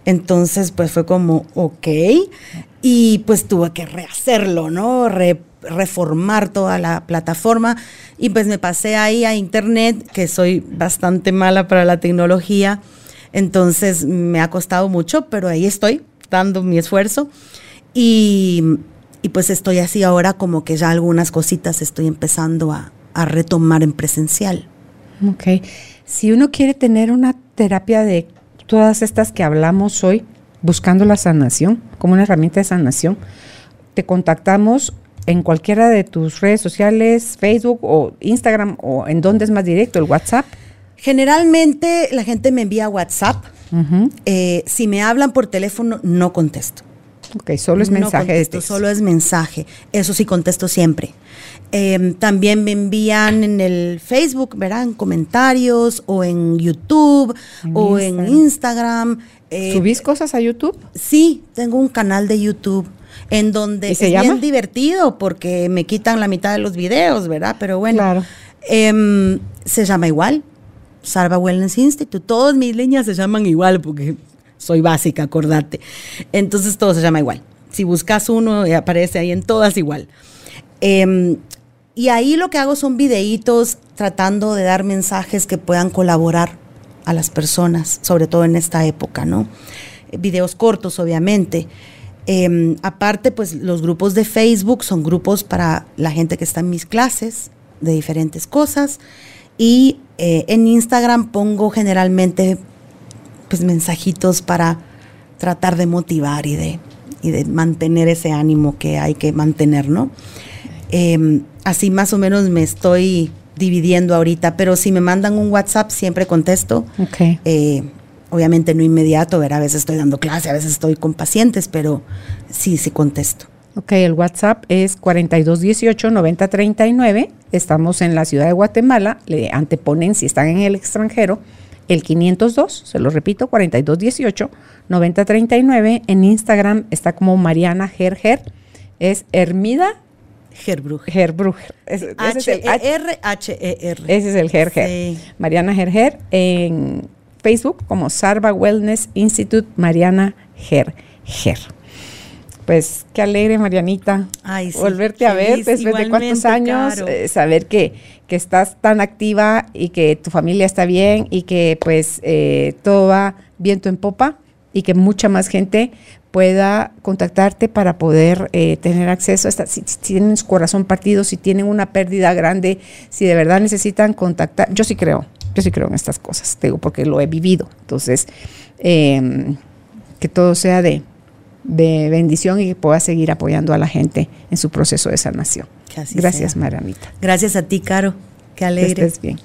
Entonces, pues fue como, ok. Y pues tuve que rehacerlo, ¿no? Reformar toda la plataforma. Y pues me pasé ahí a internet, que soy bastante mala para la tecnología. Entonces me ha costado mucho, pero ahí estoy dando mi esfuerzo. Y, pues estoy así ahora como que ya algunas cositas estoy empezando a, retomar en presencial. Ok. Si uno quiere tener una terapia de todas estas que hablamos hoy, buscando la sanación como una herramienta de sanación. Te contactamos en cualquiera de tus redes sociales, Facebook o Instagram o en dónde es más directo, el WhatsApp. Generalmente la gente me envía WhatsApp. Eh, si me hablan por teléfono, no contesto. Ok, solo es mensaje de texto. Solo es mensaje. Eso sí contesto siempre. Em, también me envían en el Facebook, verán, comentarios o en YouTube o en Instagram. Eh, ¿Subís cosas a YouTube? Sí, tengo un canal de YouTube en donde es bien divertido porque me quitan la mitad de los videos, ¿verdad? Pero bueno, claro. Em, se llama igual, Sarva Wellness Institute. Todas mis líneas se llaman igual porque soy básica, acordate. Entonces todo se llama igual. Si buscas uno, eh, aparece ahí en todas igual. Em, y ahí lo que hago son videitos tratando de dar mensajes que puedan colaborar a las personas, sobre todo en esta época, ¿no? Videos cortos, obviamente. Em, aparte, pues los grupos de Facebook son grupos para la gente que está en mis clases de diferentes cosas. Y eh, en Instagram pongo generalmente pues mensajitos para tratar de motivar y de, y de mantener ese ánimo que hay que mantener, ¿no? Em, así más o menos me estoy dividiendo ahorita, pero si me mandan un WhatsApp siempre contesto. Okay. Eh, obviamente no inmediato, a veces estoy dando clase, a veces estoy con pacientes, pero sí, sí contesto. Ok, el WhatsApp es 4218-9039. Estamos en la ciudad de Guatemala. Le anteponen, si están en el extranjero, el 502, se lo repito, 4218-9039. En Instagram está como Mariana Gerger. Es Hermida Gerbruch. Gerbruch. H-E-R-H-E-R. Ese es el Gerger. Mariana Gerger. En Facebook como Sarva Wellness Institute Mariana Gerger. Pues qué alegre, Marianita, volverte a ver después de cuántos años, eh, saber que, que, estás tan activa y que tu familia está bien y que pues eh, todo va viento en popa y que mucha más gente pueda contactarte para poder eh, tener acceso a esta, si, tienen su corazón partido, si tienen una pérdida grande, si de verdad necesitan contactar, yo sí creo, yo sí creo en estas cosas, te digo, porque lo he vivido. Entonces, em, que todo sea de, de bendición y que pueda seguir apoyando a la gente en su proceso de sanación. Gracias, Maramita. Gracias a ti, Caro. Qué alegre. Que estés bien.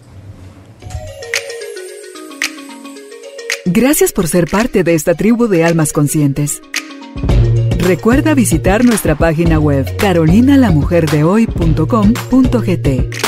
Gracias por ser parte de esta tribu de almas conscientes. Recuerda visitar nuestra página web carolinalamujerdehoy.com.gt